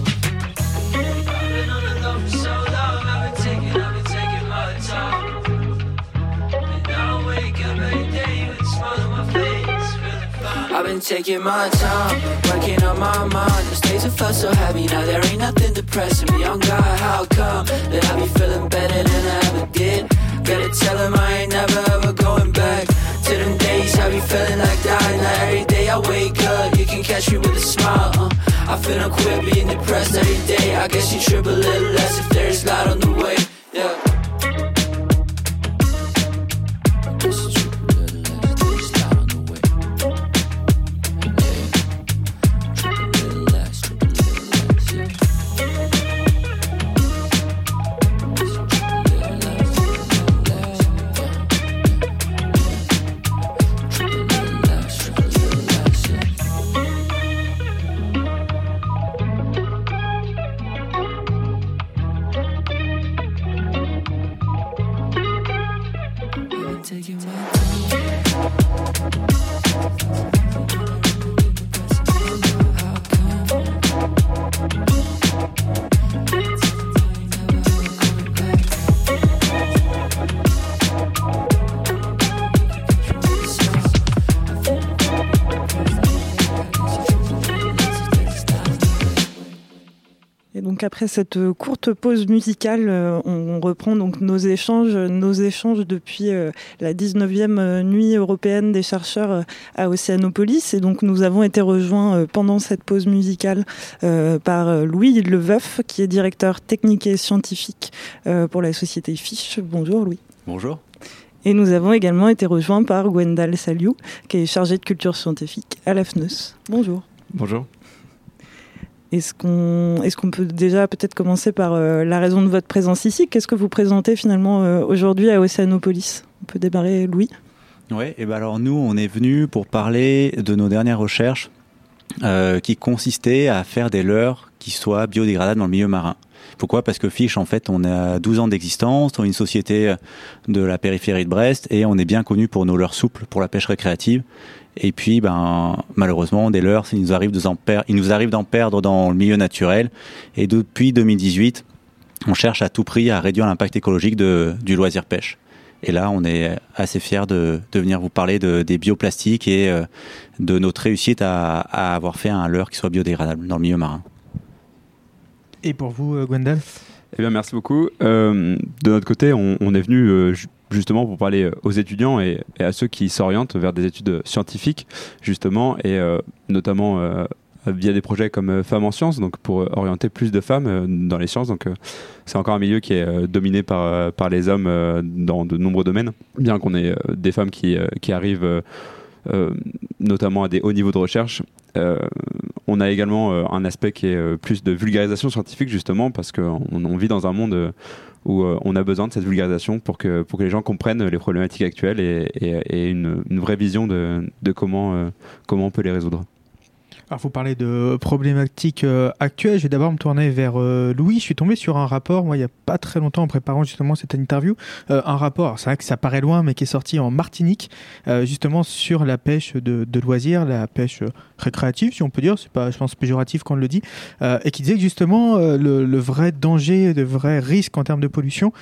I've been taking my time, working on my mind. Those days have felt so happy, now there ain't nothing depressing me. On God, how come that I be feeling better than I ever did? Gotta tell him I ain't never ever going back to them days I be feeling like dying. Now every day I wake up, you can catch me with a smile. Uh. I finna quit being depressed every day. I guess you trip a little less if there's light on the way. Yeah. Donc après cette courte pause musicale, euh, on, reprend donc nos échanges, nos échanges depuis euh, la 19e euh, nuit européenne des chercheurs à Océanopolis. Et donc nous avons été rejoints pendant cette pause musicale par Louis Leveuf, qui est directeur technique et scientifique pour la société Fiche. Bonjour Louis. Bonjour. Et nous avons également été rejoints par Gwendal Saliou, qui est chargée de culture scientifique à la FNEUS. Bonjour. Bonjour. Est-ce qu'on peut déjà peut-être commencer par euh, la raison de votre présence ici? Qu'est-ce que vous présentez finalement euh, aujourd'hui à Océanopolis? On peut démarrer, Louis Oui, et ben alors nous, on est venu pour parler de nos dernières recherches euh, qui consistaient à faire des leurres qui soient biodégradables dans le milieu marin. Pourquoi? Parce que Fish, en fait, on a 12 ans d'existence, on est une société de la périphérie de Brest et on est bien connu pour nos leurres souples pour la pêche récréative. Et puis, ben, malheureusement, des leurres, il nous arrive de en per- il nous arrive d'en perdre dans le milieu naturel. Et depuis 2018, on cherche à tout prix à réduire l'impact écologique de, du loisir pêche. Et là, on est assez fiers de, de venir vous parler de, des bioplastiques et euh, de notre réussite à, à avoir fait un leurre qui soit biodégradable dans le milieu marin. Et pour vous, euh, Gwendal? Eh bien, merci beaucoup. Euh, de notre côté, on, on est venu euh, justement pour parler euh, aux étudiants et, à ceux qui s'orientent vers des études scientifiques, justement, et euh, notamment euh, via des projets comme Femmes en sciences, donc pour orienter plus de femmes dans les sciences. Donc, c'est encore un milieu qui est dominé par, par les hommes dans de nombreux domaines, bien qu'on ait des femmes qui, qui arrivent. notamment à des hauts niveaux de recherche. On a également un aspect qui est plus de vulgarisation scientifique justement parce qu'on on vit dans un monde où euh, on a besoin de cette vulgarisation pour que, pour que les gens comprennent les problématiques actuelles et, et, une, une vraie vision de, de comment, euh, comment on peut les résoudre. Alors, vous parlez de problématiques euh, actuelles. Je vais d'abord me tourner vers euh, Louis. Je suis tombé sur un rapport, moi, il n'y a pas très longtemps, en préparant justement cette interview. Euh, un rapport, c'est vrai que ça paraît loin, mais qui est sorti en Martinique, justement sur la pêche de, de loisirs, la pêche récréative, si on peut dire. C'est pas, je pense, péjoratif quand on le dit. Et qui disait que justement, le, vrai danger, le vrai risque en termes de pollution,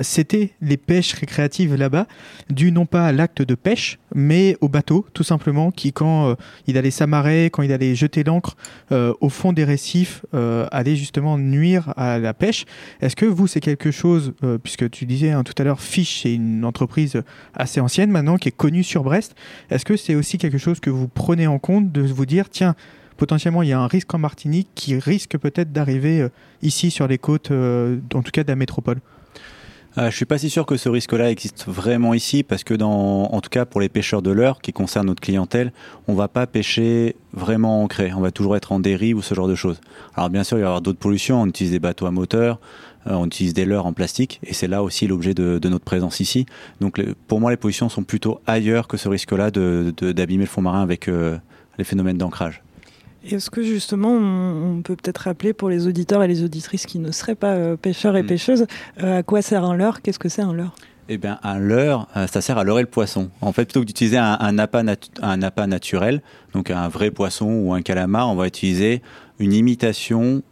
c'était les pêches récréatives là-bas, dû non pas à l'acte de pêche, mais au bateau, tout simplement, qui, quand il allait s'amarrer, quand il allait jeter l'ancre euh, au fond des récifs, euh, allait justement nuire à la pêche. Est-ce que vous, c'est quelque chose, euh, puisque tu disais hein, tout à l'heure, Fish, c'est une entreprise assez ancienne maintenant, qui est connue sur Brest, est-ce que c'est aussi quelque chose que vous prenez en compte de vous dire, tiens, potentiellement il y a un risque en Martinique qui risque peut-être d'arriver ici sur les côtes, en tout cas de la métropole? Euh, je suis pas si sûr que ce risque-là existe vraiment ici, parce que dans, en tout cas pour les pêcheurs de leurre, qui concernent notre clientèle, on va pas pêcher vraiment ancré. On va toujours être en dérive ou ce genre de choses. Alors bien sûr, il va y avoir d'autres pollutions. On utilise des bateaux à moteur, euh, on utilise des leurres en plastique, et c'est là aussi l'objet de, de notre présence ici. Donc pour moi, les pollutions sont plutôt ailleurs que ce risque-là de- de- d'abîmer le fond marin avec euh, les phénomènes d'ancrage. Et Est-ce que justement, on, on peut peut-être rappeler pour les auditeurs et les auditrices qui ne seraient pas euh, pêcheurs et Mm. pêcheuses, euh, à quoi sert un leurre? Qu'est-ce que c'est un leurre? Eh bien, un leurre, euh, ça sert à leurrer le poisson. En fait, plutôt que d'utiliser un, un appât natu- un appât naturel, donc un vrai poisson ou un calamar, on va utiliser une imitation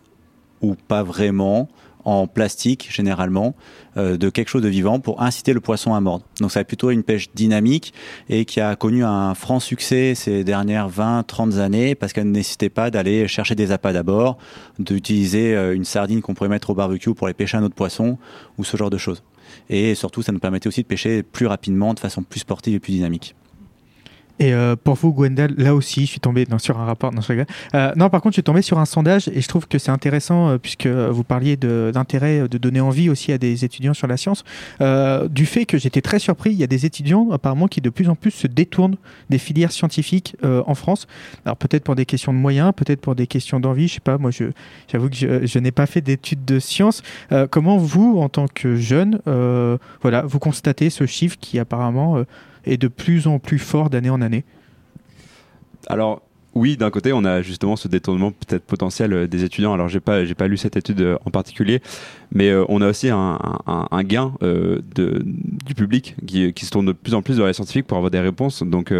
ou pas vraiment en plastique généralement euh, de quelque chose de vivant pour inciter le poisson à mordre. Donc ça va plutôt une pêche dynamique et qui a connu un franc succès ces dernières 20-30 années parce qu'elle ne nécessitait pas d'aller chercher des appâts d'abord, d'utiliser euh, une sardine qu'on pourrait mettre au barbecue pour aller pêcher un autre poisson ou ce genre de choses. Et surtout, ça nous permettait aussi de pêcher plus rapidement, de façon plus sportive et plus dynamique. Et euh, pour vous, Gwendal, là aussi, je suis tombé non, sur un rapport. Non, je. Euh, non, par contre, je suis tombé sur un sondage et je trouve que c'est intéressant euh, puisque vous parliez de- d'intérêt de, donner envie aussi à des étudiants sur la science. euh, du fait que j'étais très surpris, il y a des étudiants apparemment qui de plus en plus se détournent des filières scientifiques euh, en France. Alors peut-être pour des questions de moyens, peut-être pour des questions d'envie. Je sais pas. Moi, j'avoue que je, je n'ai pas fait d'études de sciences. Euh, comment vous, en tant que jeune, euh, voilà, vous constatez ce chiffre qui apparemment euh, est de plus en plus fort d'année en année Alors oui, d'un côté, on a justement ce détournement peut-être potentiel euh, des étudiants. Alors j'ai pas, j'ai pas lu cette étude euh, en particulier, mais euh, on a aussi un, gain du public qui, se tourne de plus en plus vers les scientifiques pour avoir des réponses. Donc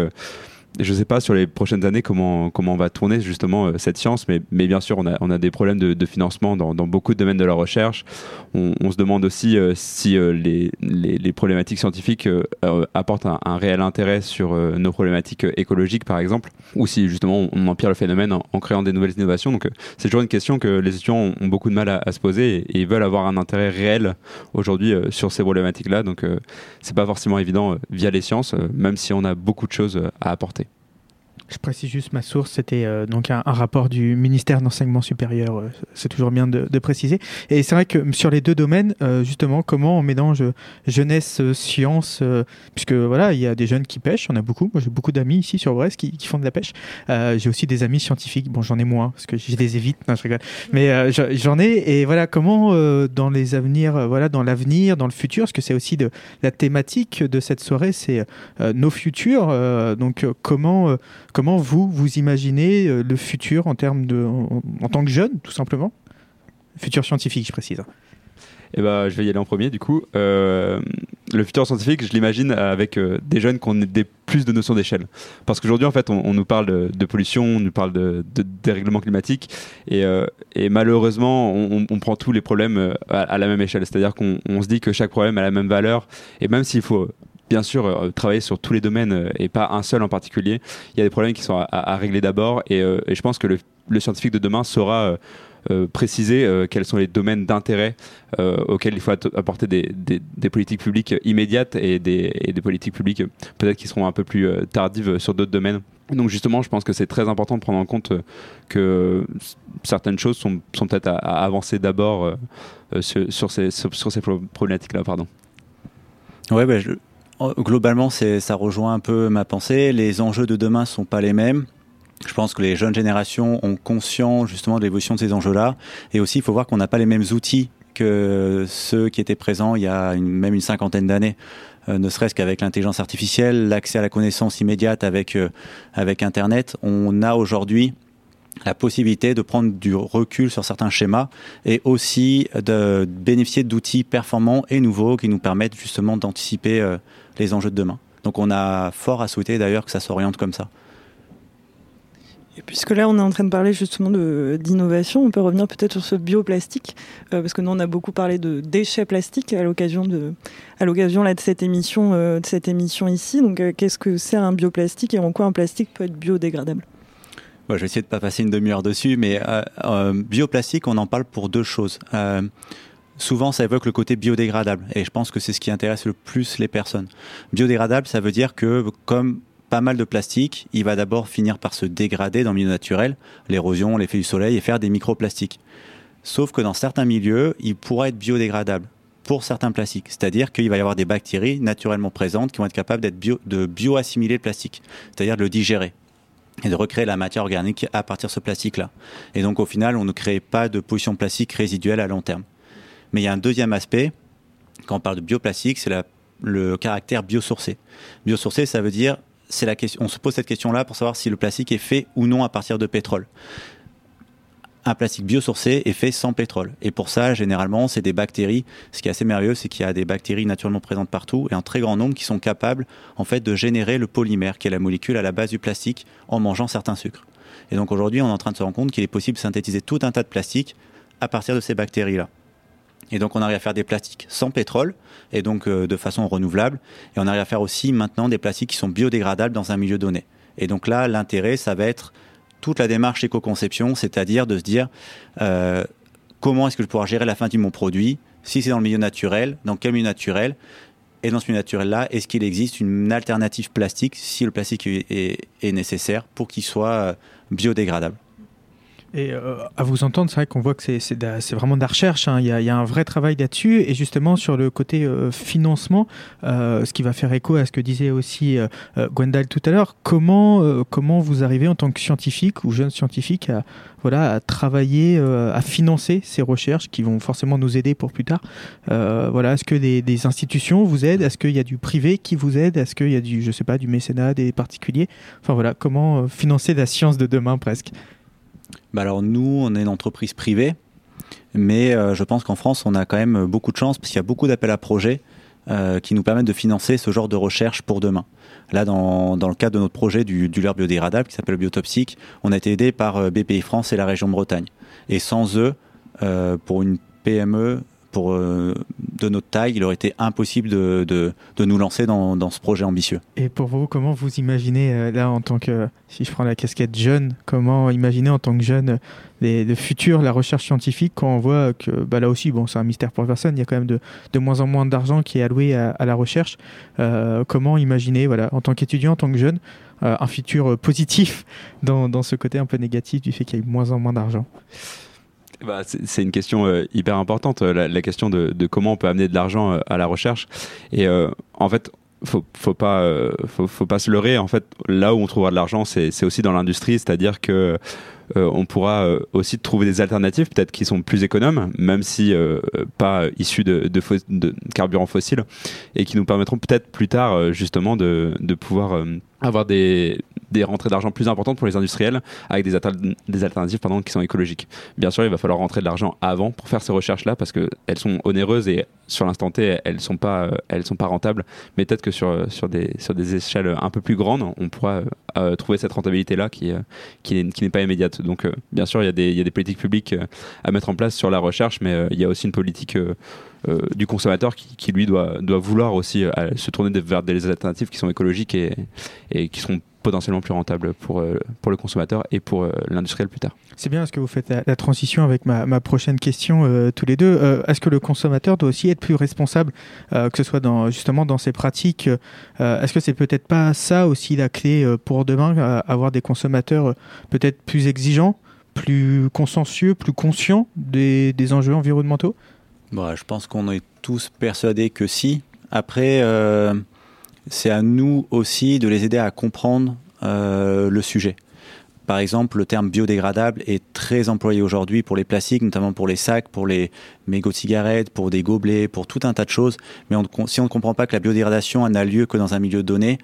je sais pas sur les prochaines années comment comment on va tourner justement euh, cette science, mais, mais bien sûr on a, on a des problèmes de, financement dans, dans beaucoup de domaines de la recherche. On, se demande aussi euh, si euh, les, les, problématiques scientifiques apportent un, réel intérêt sur nos problématiques écologiques par exemple, ou si justement on empire le phénomène en, créant des nouvelles innovations. Donc c'est toujours une question que les étudiants ont, beaucoup de mal à, se poser et, veulent avoir un intérêt réel aujourd'hui sur ces problématiques-là. Donc c'est pas forcément évident via les sciences, même si on a beaucoup de choses à apporter. Je précise juste ma source, c'était euh, donc un, rapport du ministère d'enseignement supérieur. euh, c'est toujours bien de, de préciser. Et c'est vrai que sur les deux domaines, euh, justement, comment on mélange jeunesse, science, puisque voilà, il y a des jeunes qui pêchent, on a beaucoup. Moi, j'ai beaucoup d'amis ici sur Brest qui, font de la pêche. J'ai aussi des amis scientifiques. Bon, j'en ai moins parce que je les évite. Mais je- j'en ai. Et voilà, comment dans les avenirs, voilà, dans l'avenir, dans le futur, parce que c'est aussi de la thématique de cette soirée, c'est nos futurs. donc, comment Comment vous, vous imaginez euh, le futur en termes de, en, tant que jeune, tout simplement? Futur scientifique, je précise. Et ben, je vais y aller en premier du coup. Euh, le futur scientifique, je l'imagine avec euh, des jeunes qui ont plus de notions d'échelle. Parce qu'aujourd'hui, en fait, on, nous parle de, pollution, on nous parle de, de dérèglement climatique, et, et malheureusement, on, prend tous les problèmes à, la même échelle. C'est-à-dire qu'on on se dit que chaque problème a la même valeur, et même s'il faut bien sûr euh, travailler sur tous les domaines euh, et pas un seul en particulier, il y a des problèmes qui sont à, régler d'abord, et, euh, et je pense que le, scientifique de demain saura préciser quels sont les domaines d'intérêt auxquels il faut apporter des, des- politiques publiques immédiates et des, des politiques publiques peut-être qui seront un peu plus tardives sur d'autres domaines. Donc justement, je pense que c'est très important de prendre en compte que certaines choses sont, sont peut-être à, avancer d'abord sur, ces, sur, ces pro- problématiques-là. Pardon. Ouais, bah, je- globalement, c'est, ça rejoint un peu ma pensée. Les enjeux de demain sont pas les mêmes. Je pense que les jeunes générations ont conscience justement de l'évolution de ces enjeux-là. Et aussi, il faut voir qu'on n'a pas les mêmes outils que ceux qui étaient présents il y a même une cinquantaine d'années. Euh, ne serait-ce qu'avec l'intelligence artificielle, l'accès à la connaissance immédiate avec, euh, avec Internet, on a aujourd'hui la possibilité de prendre du recul sur certains schémas et aussi de bénéficier d'outils performants et nouveaux qui nous permettent justement d'anticiper euh, les enjeux de demain. Donc on a fort à souhaiter d'ailleurs que ça s'oriente comme ça. Et puisque là, on est en train de parler justement d'innovation, on peut revenir peut-être sur ce bioplastique, euh, parce que nous, on a beaucoup parlé de déchets plastiques à l'occasion de, à l'occasion là de cette émission, euh, de cette émission ici. Donc, euh, qu'est-ce que c'est un bioplastique et en quoi un plastique peut être biodégradable? Je vais essayer de pas passer une demi-heure dessus, mais bioplastique, on en parle pour deux choses. Souvent, ça évoque le côté biodégradable, et je pense que c'est ce qui intéresse le plus les personnes. Biodégradable, ça veut dire que comme pas mal de plastique, il va d'abord finir par se dégrader dans le milieu naturel, l'érosion, l'effet du soleil, et faire des microplastiques. Sauf que dans certains milieux, il pourra être biodégradable. pour certains plastiques. C'est-à-dire qu'il va y avoir des bactéries naturellement présentes qui vont être capables de bioassimiler le plastique, c'est-à-dire de le digérer et de recréer la matière organique à partir de ce plastique-là. Et donc au final, on ne crée pas de pollution plastique résiduelle à long terme. Mais il y a un deuxième aspect, quand on parle de bioplastique, c'est le caractère biosourcé. Biosourcé, ça veut dire, la question, on se pose cette question-là pour savoir si le plastique est fait ou non à partir de pétrole. Un plastique biosourcé est fait sans pétrole. Et pour ça, généralement, c'est des bactéries. Ce qui est assez merveilleux, c'est qu'il y a des bactéries naturellement présentes partout et en très grand nombre qui sont capables, en fait, de générer le polymère, qui est la molécule à la base du plastique, en mangeant certains sucres. Et donc aujourd'hui, on est en train de se rendre compte qu'il est possible de synthétiser tout un tas de plastiques à partir de ces bactéries-là. Et donc on arrive à faire des plastiques sans pétrole et donc euh, de façon renouvelable. Et on arrive à faire aussi maintenant des plastiques qui sont biodégradables dans un milieu donné. Et donc là, l'intérêt, ça va être toute la démarche éco-conception, c'est-à-dire de se dire euh, comment est-ce que je pouvoir gérer la fin de mon produit, si c'est dans le milieu naturel, dans quel milieu naturel, et dans ce milieu naturel-là, est-ce qu'il existe une alternative plastique, si le plastique est nécessaire, pour qu'il soit euh, biodégradable? Et euh, à vous entendre, c'est vrai qu'on voit que c'est- vraiment de la recherche. hein. Il, y a, il y a un vrai travail là-dessus. Et justement, sur le côté euh, financement, euh, ce qui va faire écho à ce que disait aussi euh, euh, Gwendal tout à l'heure, comment, euh, comment vous arrivez en tant que scientifique ou jeune scientifique à, voilà, à travailler, à financer ces recherches qui vont forcément nous aider pour plus tard? Voilà, Est-ce que des, des institutions vous aident? Est-ce qu'il y a du privé qui vous aide? Est-ce qu'il y a du, je sais pas, du mécénat, des particuliers? Enfin voilà, comment financer la science de demain presque Bah alors nous, on est une entreprise privée, mais euh, je pense qu'en France, on a quand même beaucoup de chance parce qu'il y a beaucoup d'appels à projets euh, qui nous permettent de financer ce genre de recherche pour demain. Là, dans, dans le cadre de notre projet du, du biodégradable qui s'appelle Biotoxic, on a été aidé par euh, BPI France et la région Bretagne. Et sans eux, pour une PME pour, euh, de notre taille, il aurait été impossible de, de, de nous lancer dans, dans ce projet ambitieux. Et pour vous, comment vous imaginez, euh, là, en tant que, si je prends la casquette jeune, comment imaginer en tant que jeune les, le futur, la recherche scientifique, quand on voit que, bah, là aussi, bon, c'est un mystère pour personne, il y a quand même de, de moins en moins d'argent qui est alloué à, la recherche. Euh, comment imaginer, voilà, en tant qu'étudiant, en tant que jeune, un futur positif dans, dans ce côté un peu négatif du fait qu'il y ait de moins en moins d'argent? Bah, c'est c'est une question euh, hyper importante, euh, la, la question de, de comment on peut amener de l'argent euh, à la recherche. Et euh, en fait, faut, faut pas, euh, faut, faut pas se leurrer. En fait, là où on trouvera de l'argent, c'est c'est aussi dans l'industrie, c'est-à-dire que euh, on pourra euh, aussi trouver des alternatives, peut-être qui sont plus économes, même si euh, pas issues de, de, de carburants fossiles, et qui nous permettront peut-être plus tard justement de, de pouvoir avoir des, des rentrées d'argent plus importantes pour les industriels avec des, des alternatives pardon, qui sont écologiques. Bien sûr, il va falloir rentrer de l'argent avant pour faire ces recherches-là parce qu'elles sont onéreuses et sur l'instant T, elles sont pas, euh, sont pas rentables. Mais peut-être que sur, sur, des, sur des échelles un peu plus grandes, on pourra euh, trouver cette rentabilité-là qui, euh, qui n'est pas immédiate. Donc, euh, bien sûr, il y, a des, y a des politiques publiques euh, à mettre en place sur la recherche, mais euh, il y a aussi une politique euh, euh, du consommateur qui, qui, lui doit, doit vouloir aussi euh, se tourner vers des alternatives qui sont écologiques et, et qui seront potentiellement plus rentables pour, euh, pour le consommateur et pour euh, l'industriel plus tard. C'est bien parce que vous faites la, la transition avec ma, ma prochaine question euh, tous les deux. Euh, Est-ce que le consommateur doit aussi être plus responsable, euh, que ce soit dans, justement dans ses pratiques euh, Est-ce que c'est peut-être pas ça aussi la clé euh, pour demain, euh, avoir des consommateurs euh, peut-être plus exigeants, plus consciencieux, plus conscients des, des enjeux environnementaux? Bon, je pense qu'on est tous persuadés que si. Après, euh, c'est à nous aussi de les aider à comprendre euh, le sujet. Par exemple, le terme biodégradable est très employé aujourd'hui pour les plastiques, notamment pour les sacs, pour les mégots de cigarettes, pour des gobelets, pour tout un tas de choses. Mais si on ne comprend pas que la biodégradation n'a lieu que dans un milieu donné,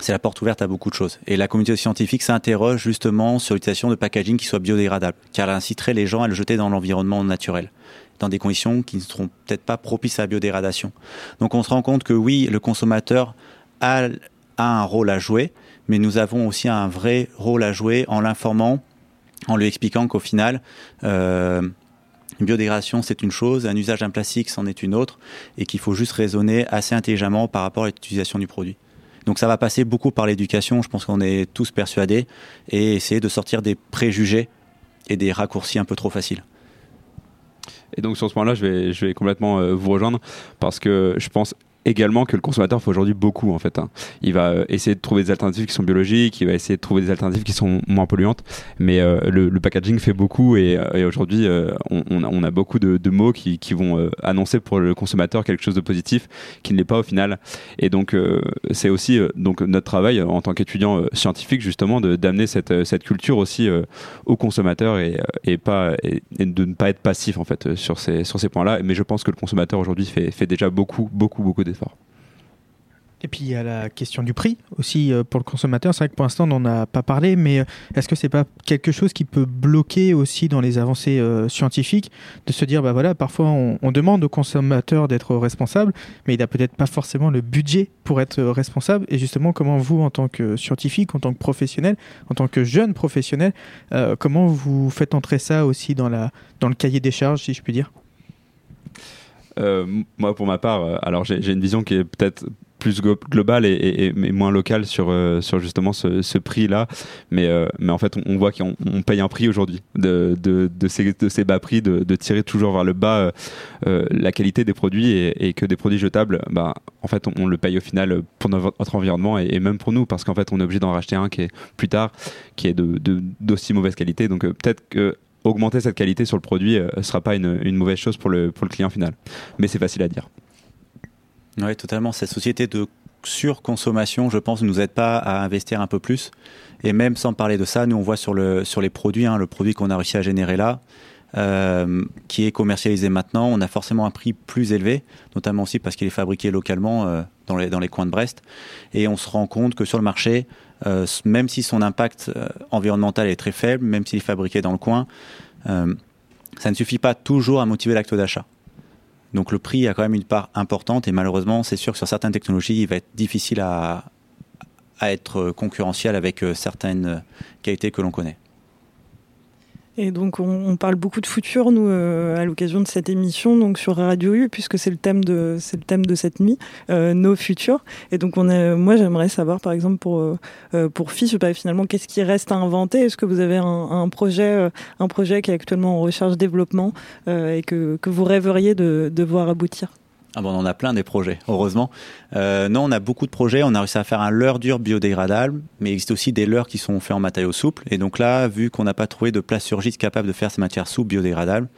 c'est la porte ouverte à beaucoup de choses. Et la communauté scientifique s'interroge justement sur l'utilisation de packaging qui soit biodégradable, car elle inciterait les gens à le jeter dans l'environnement naturel, dans des conditions qui ne seront peut-être pas propices à la biodégradation. Donc on se rend compte que oui, le consommateur a, a un rôle à jouer, mais nous avons aussi un vrai rôle à jouer en l'informant, en lui expliquant qu'au final, euh, une biodégradation, c'est une chose, un usage d'un plastique, c'en est une autre, et qu'il faut juste raisonner assez intelligemment par rapport à l'utilisation du produit. Donc ça va passer beaucoup par l'éducation, je pense qu'on est tous persuadés, et essayer de sortir des préjugés et des raccourcis un peu trop faciles. Et donc sur ce point-là, je vais, je vais complètement euh, vous rejoindre parce que je pense également que le consommateur fait aujourd'hui beaucoup en fait. hein. Il va euh, essayer de trouver des alternatives qui sont biologiques, il va essayer de trouver des alternatives qui sont moins polluantes, mais euh, le, packaging fait beaucoup et, euh, aujourd'hui on, a, beaucoup de, mots qui, vont annoncer pour le consommateur quelque chose de positif qui ne l'est pas au final. Et donc c'est aussi donc notre travail en tant qu'étudiant scientifique justement d'amener cette, cette culture aussi aux consommateurs et, et pas et, de ne pas être passif en fait sur ces sur ces points-là. Mais je pense que le consommateur aujourd'hui fait, fait déjà beaucoup beaucoup beaucoup d'efforts. Et puis il y a la question du prix aussi euh, pour le consommateur. C'est vrai que pour l'instant on n'en a pas parlé, mais euh, est-ce que c'est pas quelque chose qui peut bloquer aussi dans les avancées euh, scientifiques de se dire bah voilà parfois on, demande au consommateur d'être responsable, mais il a peut-être pas forcément le budget pour être responsable. Et justement comment vous en tant que scientifique, en tant que professionnel, en tant que jeune professionnel, comment vous faites entrer ça aussi dans la dans le cahier des charges si je puis dire? Moi, pour ma part, euh, alors j'ai une vision qui est peut-être plus glo- globale et, moins locale sur, euh, sur justement ce, prix-là. Mais, euh, mais en fait, on, voit qu'on on paye un prix aujourd'hui de, de, ces, de ces bas prix, de, tirer toujours vers le bas euh, euh, la qualité des produits et, que des produits jetables, bah, en fait, on, le paye au final pour notre, environnement et, même pour nous parce qu'en fait, on est obligé d'en racheter un qui est plus tard, qui est d'aussi mauvaise qualité. Donc euh, peut-être que augmenter cette qualité sur le produit ne sera pas une, une mauvaise chose pour le, pour le client final. Mais c'est facile à dire. Oui, totalement. Cette société de surconsommation, je pense, ne nous aide pas à investir un peu plus. Et même sans parler de ça, nous, on voit sur, le, sur les produits, hein, le produit qu'on a réussi à générer là, euh, qui est commercialisé maintenant, on a forcément un prix plus élevé, notamment aussi parce qu'il est fabriqué localement euh, dans, les, dans les coins de Brest. Et on se rend compte que sur le marché, euh, même si son impact euh, environnemental est très faible, même s'il est fabriqué dans le coin, euh, ça ne suffit pas toujours à motiver l'acte d'achat. Donc le prix a quand même une part importante et malheureusement, c'est sûr que sur certaines technologies, il va être difficile à, être concurrentiel avec certaines qualités que l'on connaît. Et donc, on, on parle beaucoup de futur, nous, euh, à l'occasion de cette émission, donc sur Radio U, puisque c'est le thème de, c'est le thème de cette nuit, euh, nos futurs. Et donc, on a, moi, j'aimerais savoir, par exemple, pour, euh, pour Fiche, bah, finalement, qu'est-ce qui reste à inventer? Est-ce que vous avez un, un projet, un projet qui est actuellement en recherche-développement euh, et que, que vous rêveriez de, de voir aboutir? Ah on en a plein des projets, heureusement. Euh, non, on a beaucoup de projets. On a réussi à faire un leurre dur biodégradable, mais il existe aussi des leurres qui sont faits en matériaux souples. Et donc là, vu qu'on n'a pas trouvé de plasturgiste capable de faire ces matières souples biodégradables,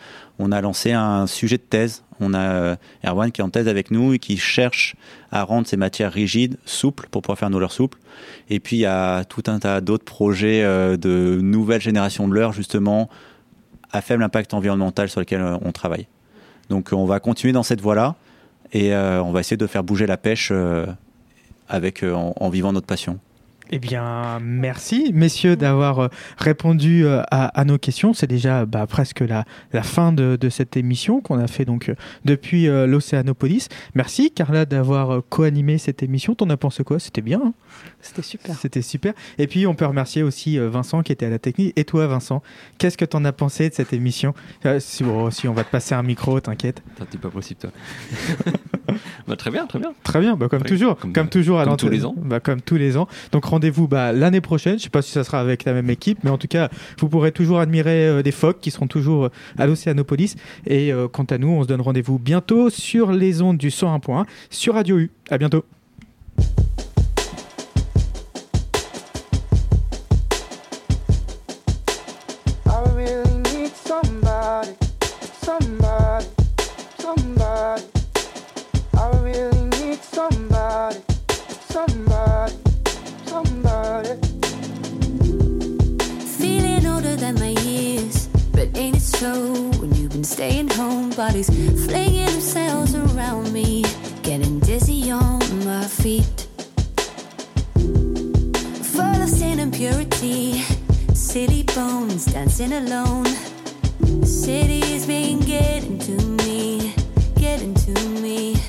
on a lancé un sujet de thèse. On a euh, Erwan qui est en thèse avec nous et qui cherche à rendre ces matières rigides souples pour pouvoir faire nos leurres souples. Et puis il y a tout un tas d'autres projets euh, de nouvelle génération de leurres, justement, à faible impact environnemental sur lesquels on travaille. Donc on va continuer dans cette voie-là et euh, on va essayer de faire bouger la pêche euh, avec, euh, en, en vivant notre passion. Eh bien, merci, messieurs, d'avoir euh, répondu euh, à, à nos questions. C'est déjà bah, presque la, la fin de, de cette émission qu'on a fait donc euh, depuis euh, l'Océanopolis. Merci, Carla, d'avoir co-animé cette émission. T'en as pensé quoi? C'était bien. hein? C'était super. C'était super. Et puis, on peut remercier aussi Vincent qui était à la technique. Et toi, Vincent, qu'est-ce que t'en as pensé de cette émission? Euh, si, bon, si on va te passer un micro, t'inquiète. T'es pas possible, toi. Bah, très bien, très bien. Très bien, bah, comme toujours, comme- comme, toujours à comme tous les ans. Bah, comme tous les ans. Donc rendez-vous bah, l'année prochaine. Je sais pas si ça sera avec la même équipe, mais en tout cas, vous pourrez toujours admirer euh, des phoques qui seront toujours euh, à l'Océanopolis. Et euh, quant à nous, on se donne rendez-vous bientôt sur les ondes du 101.1 sur Radio U. À bientôt. So? When you've been staying home, bodies flinging themselves around me, getting dizzy on my feet. Full of sin and purity, silly bones dancing alone. The city has been getting to me, getting to me.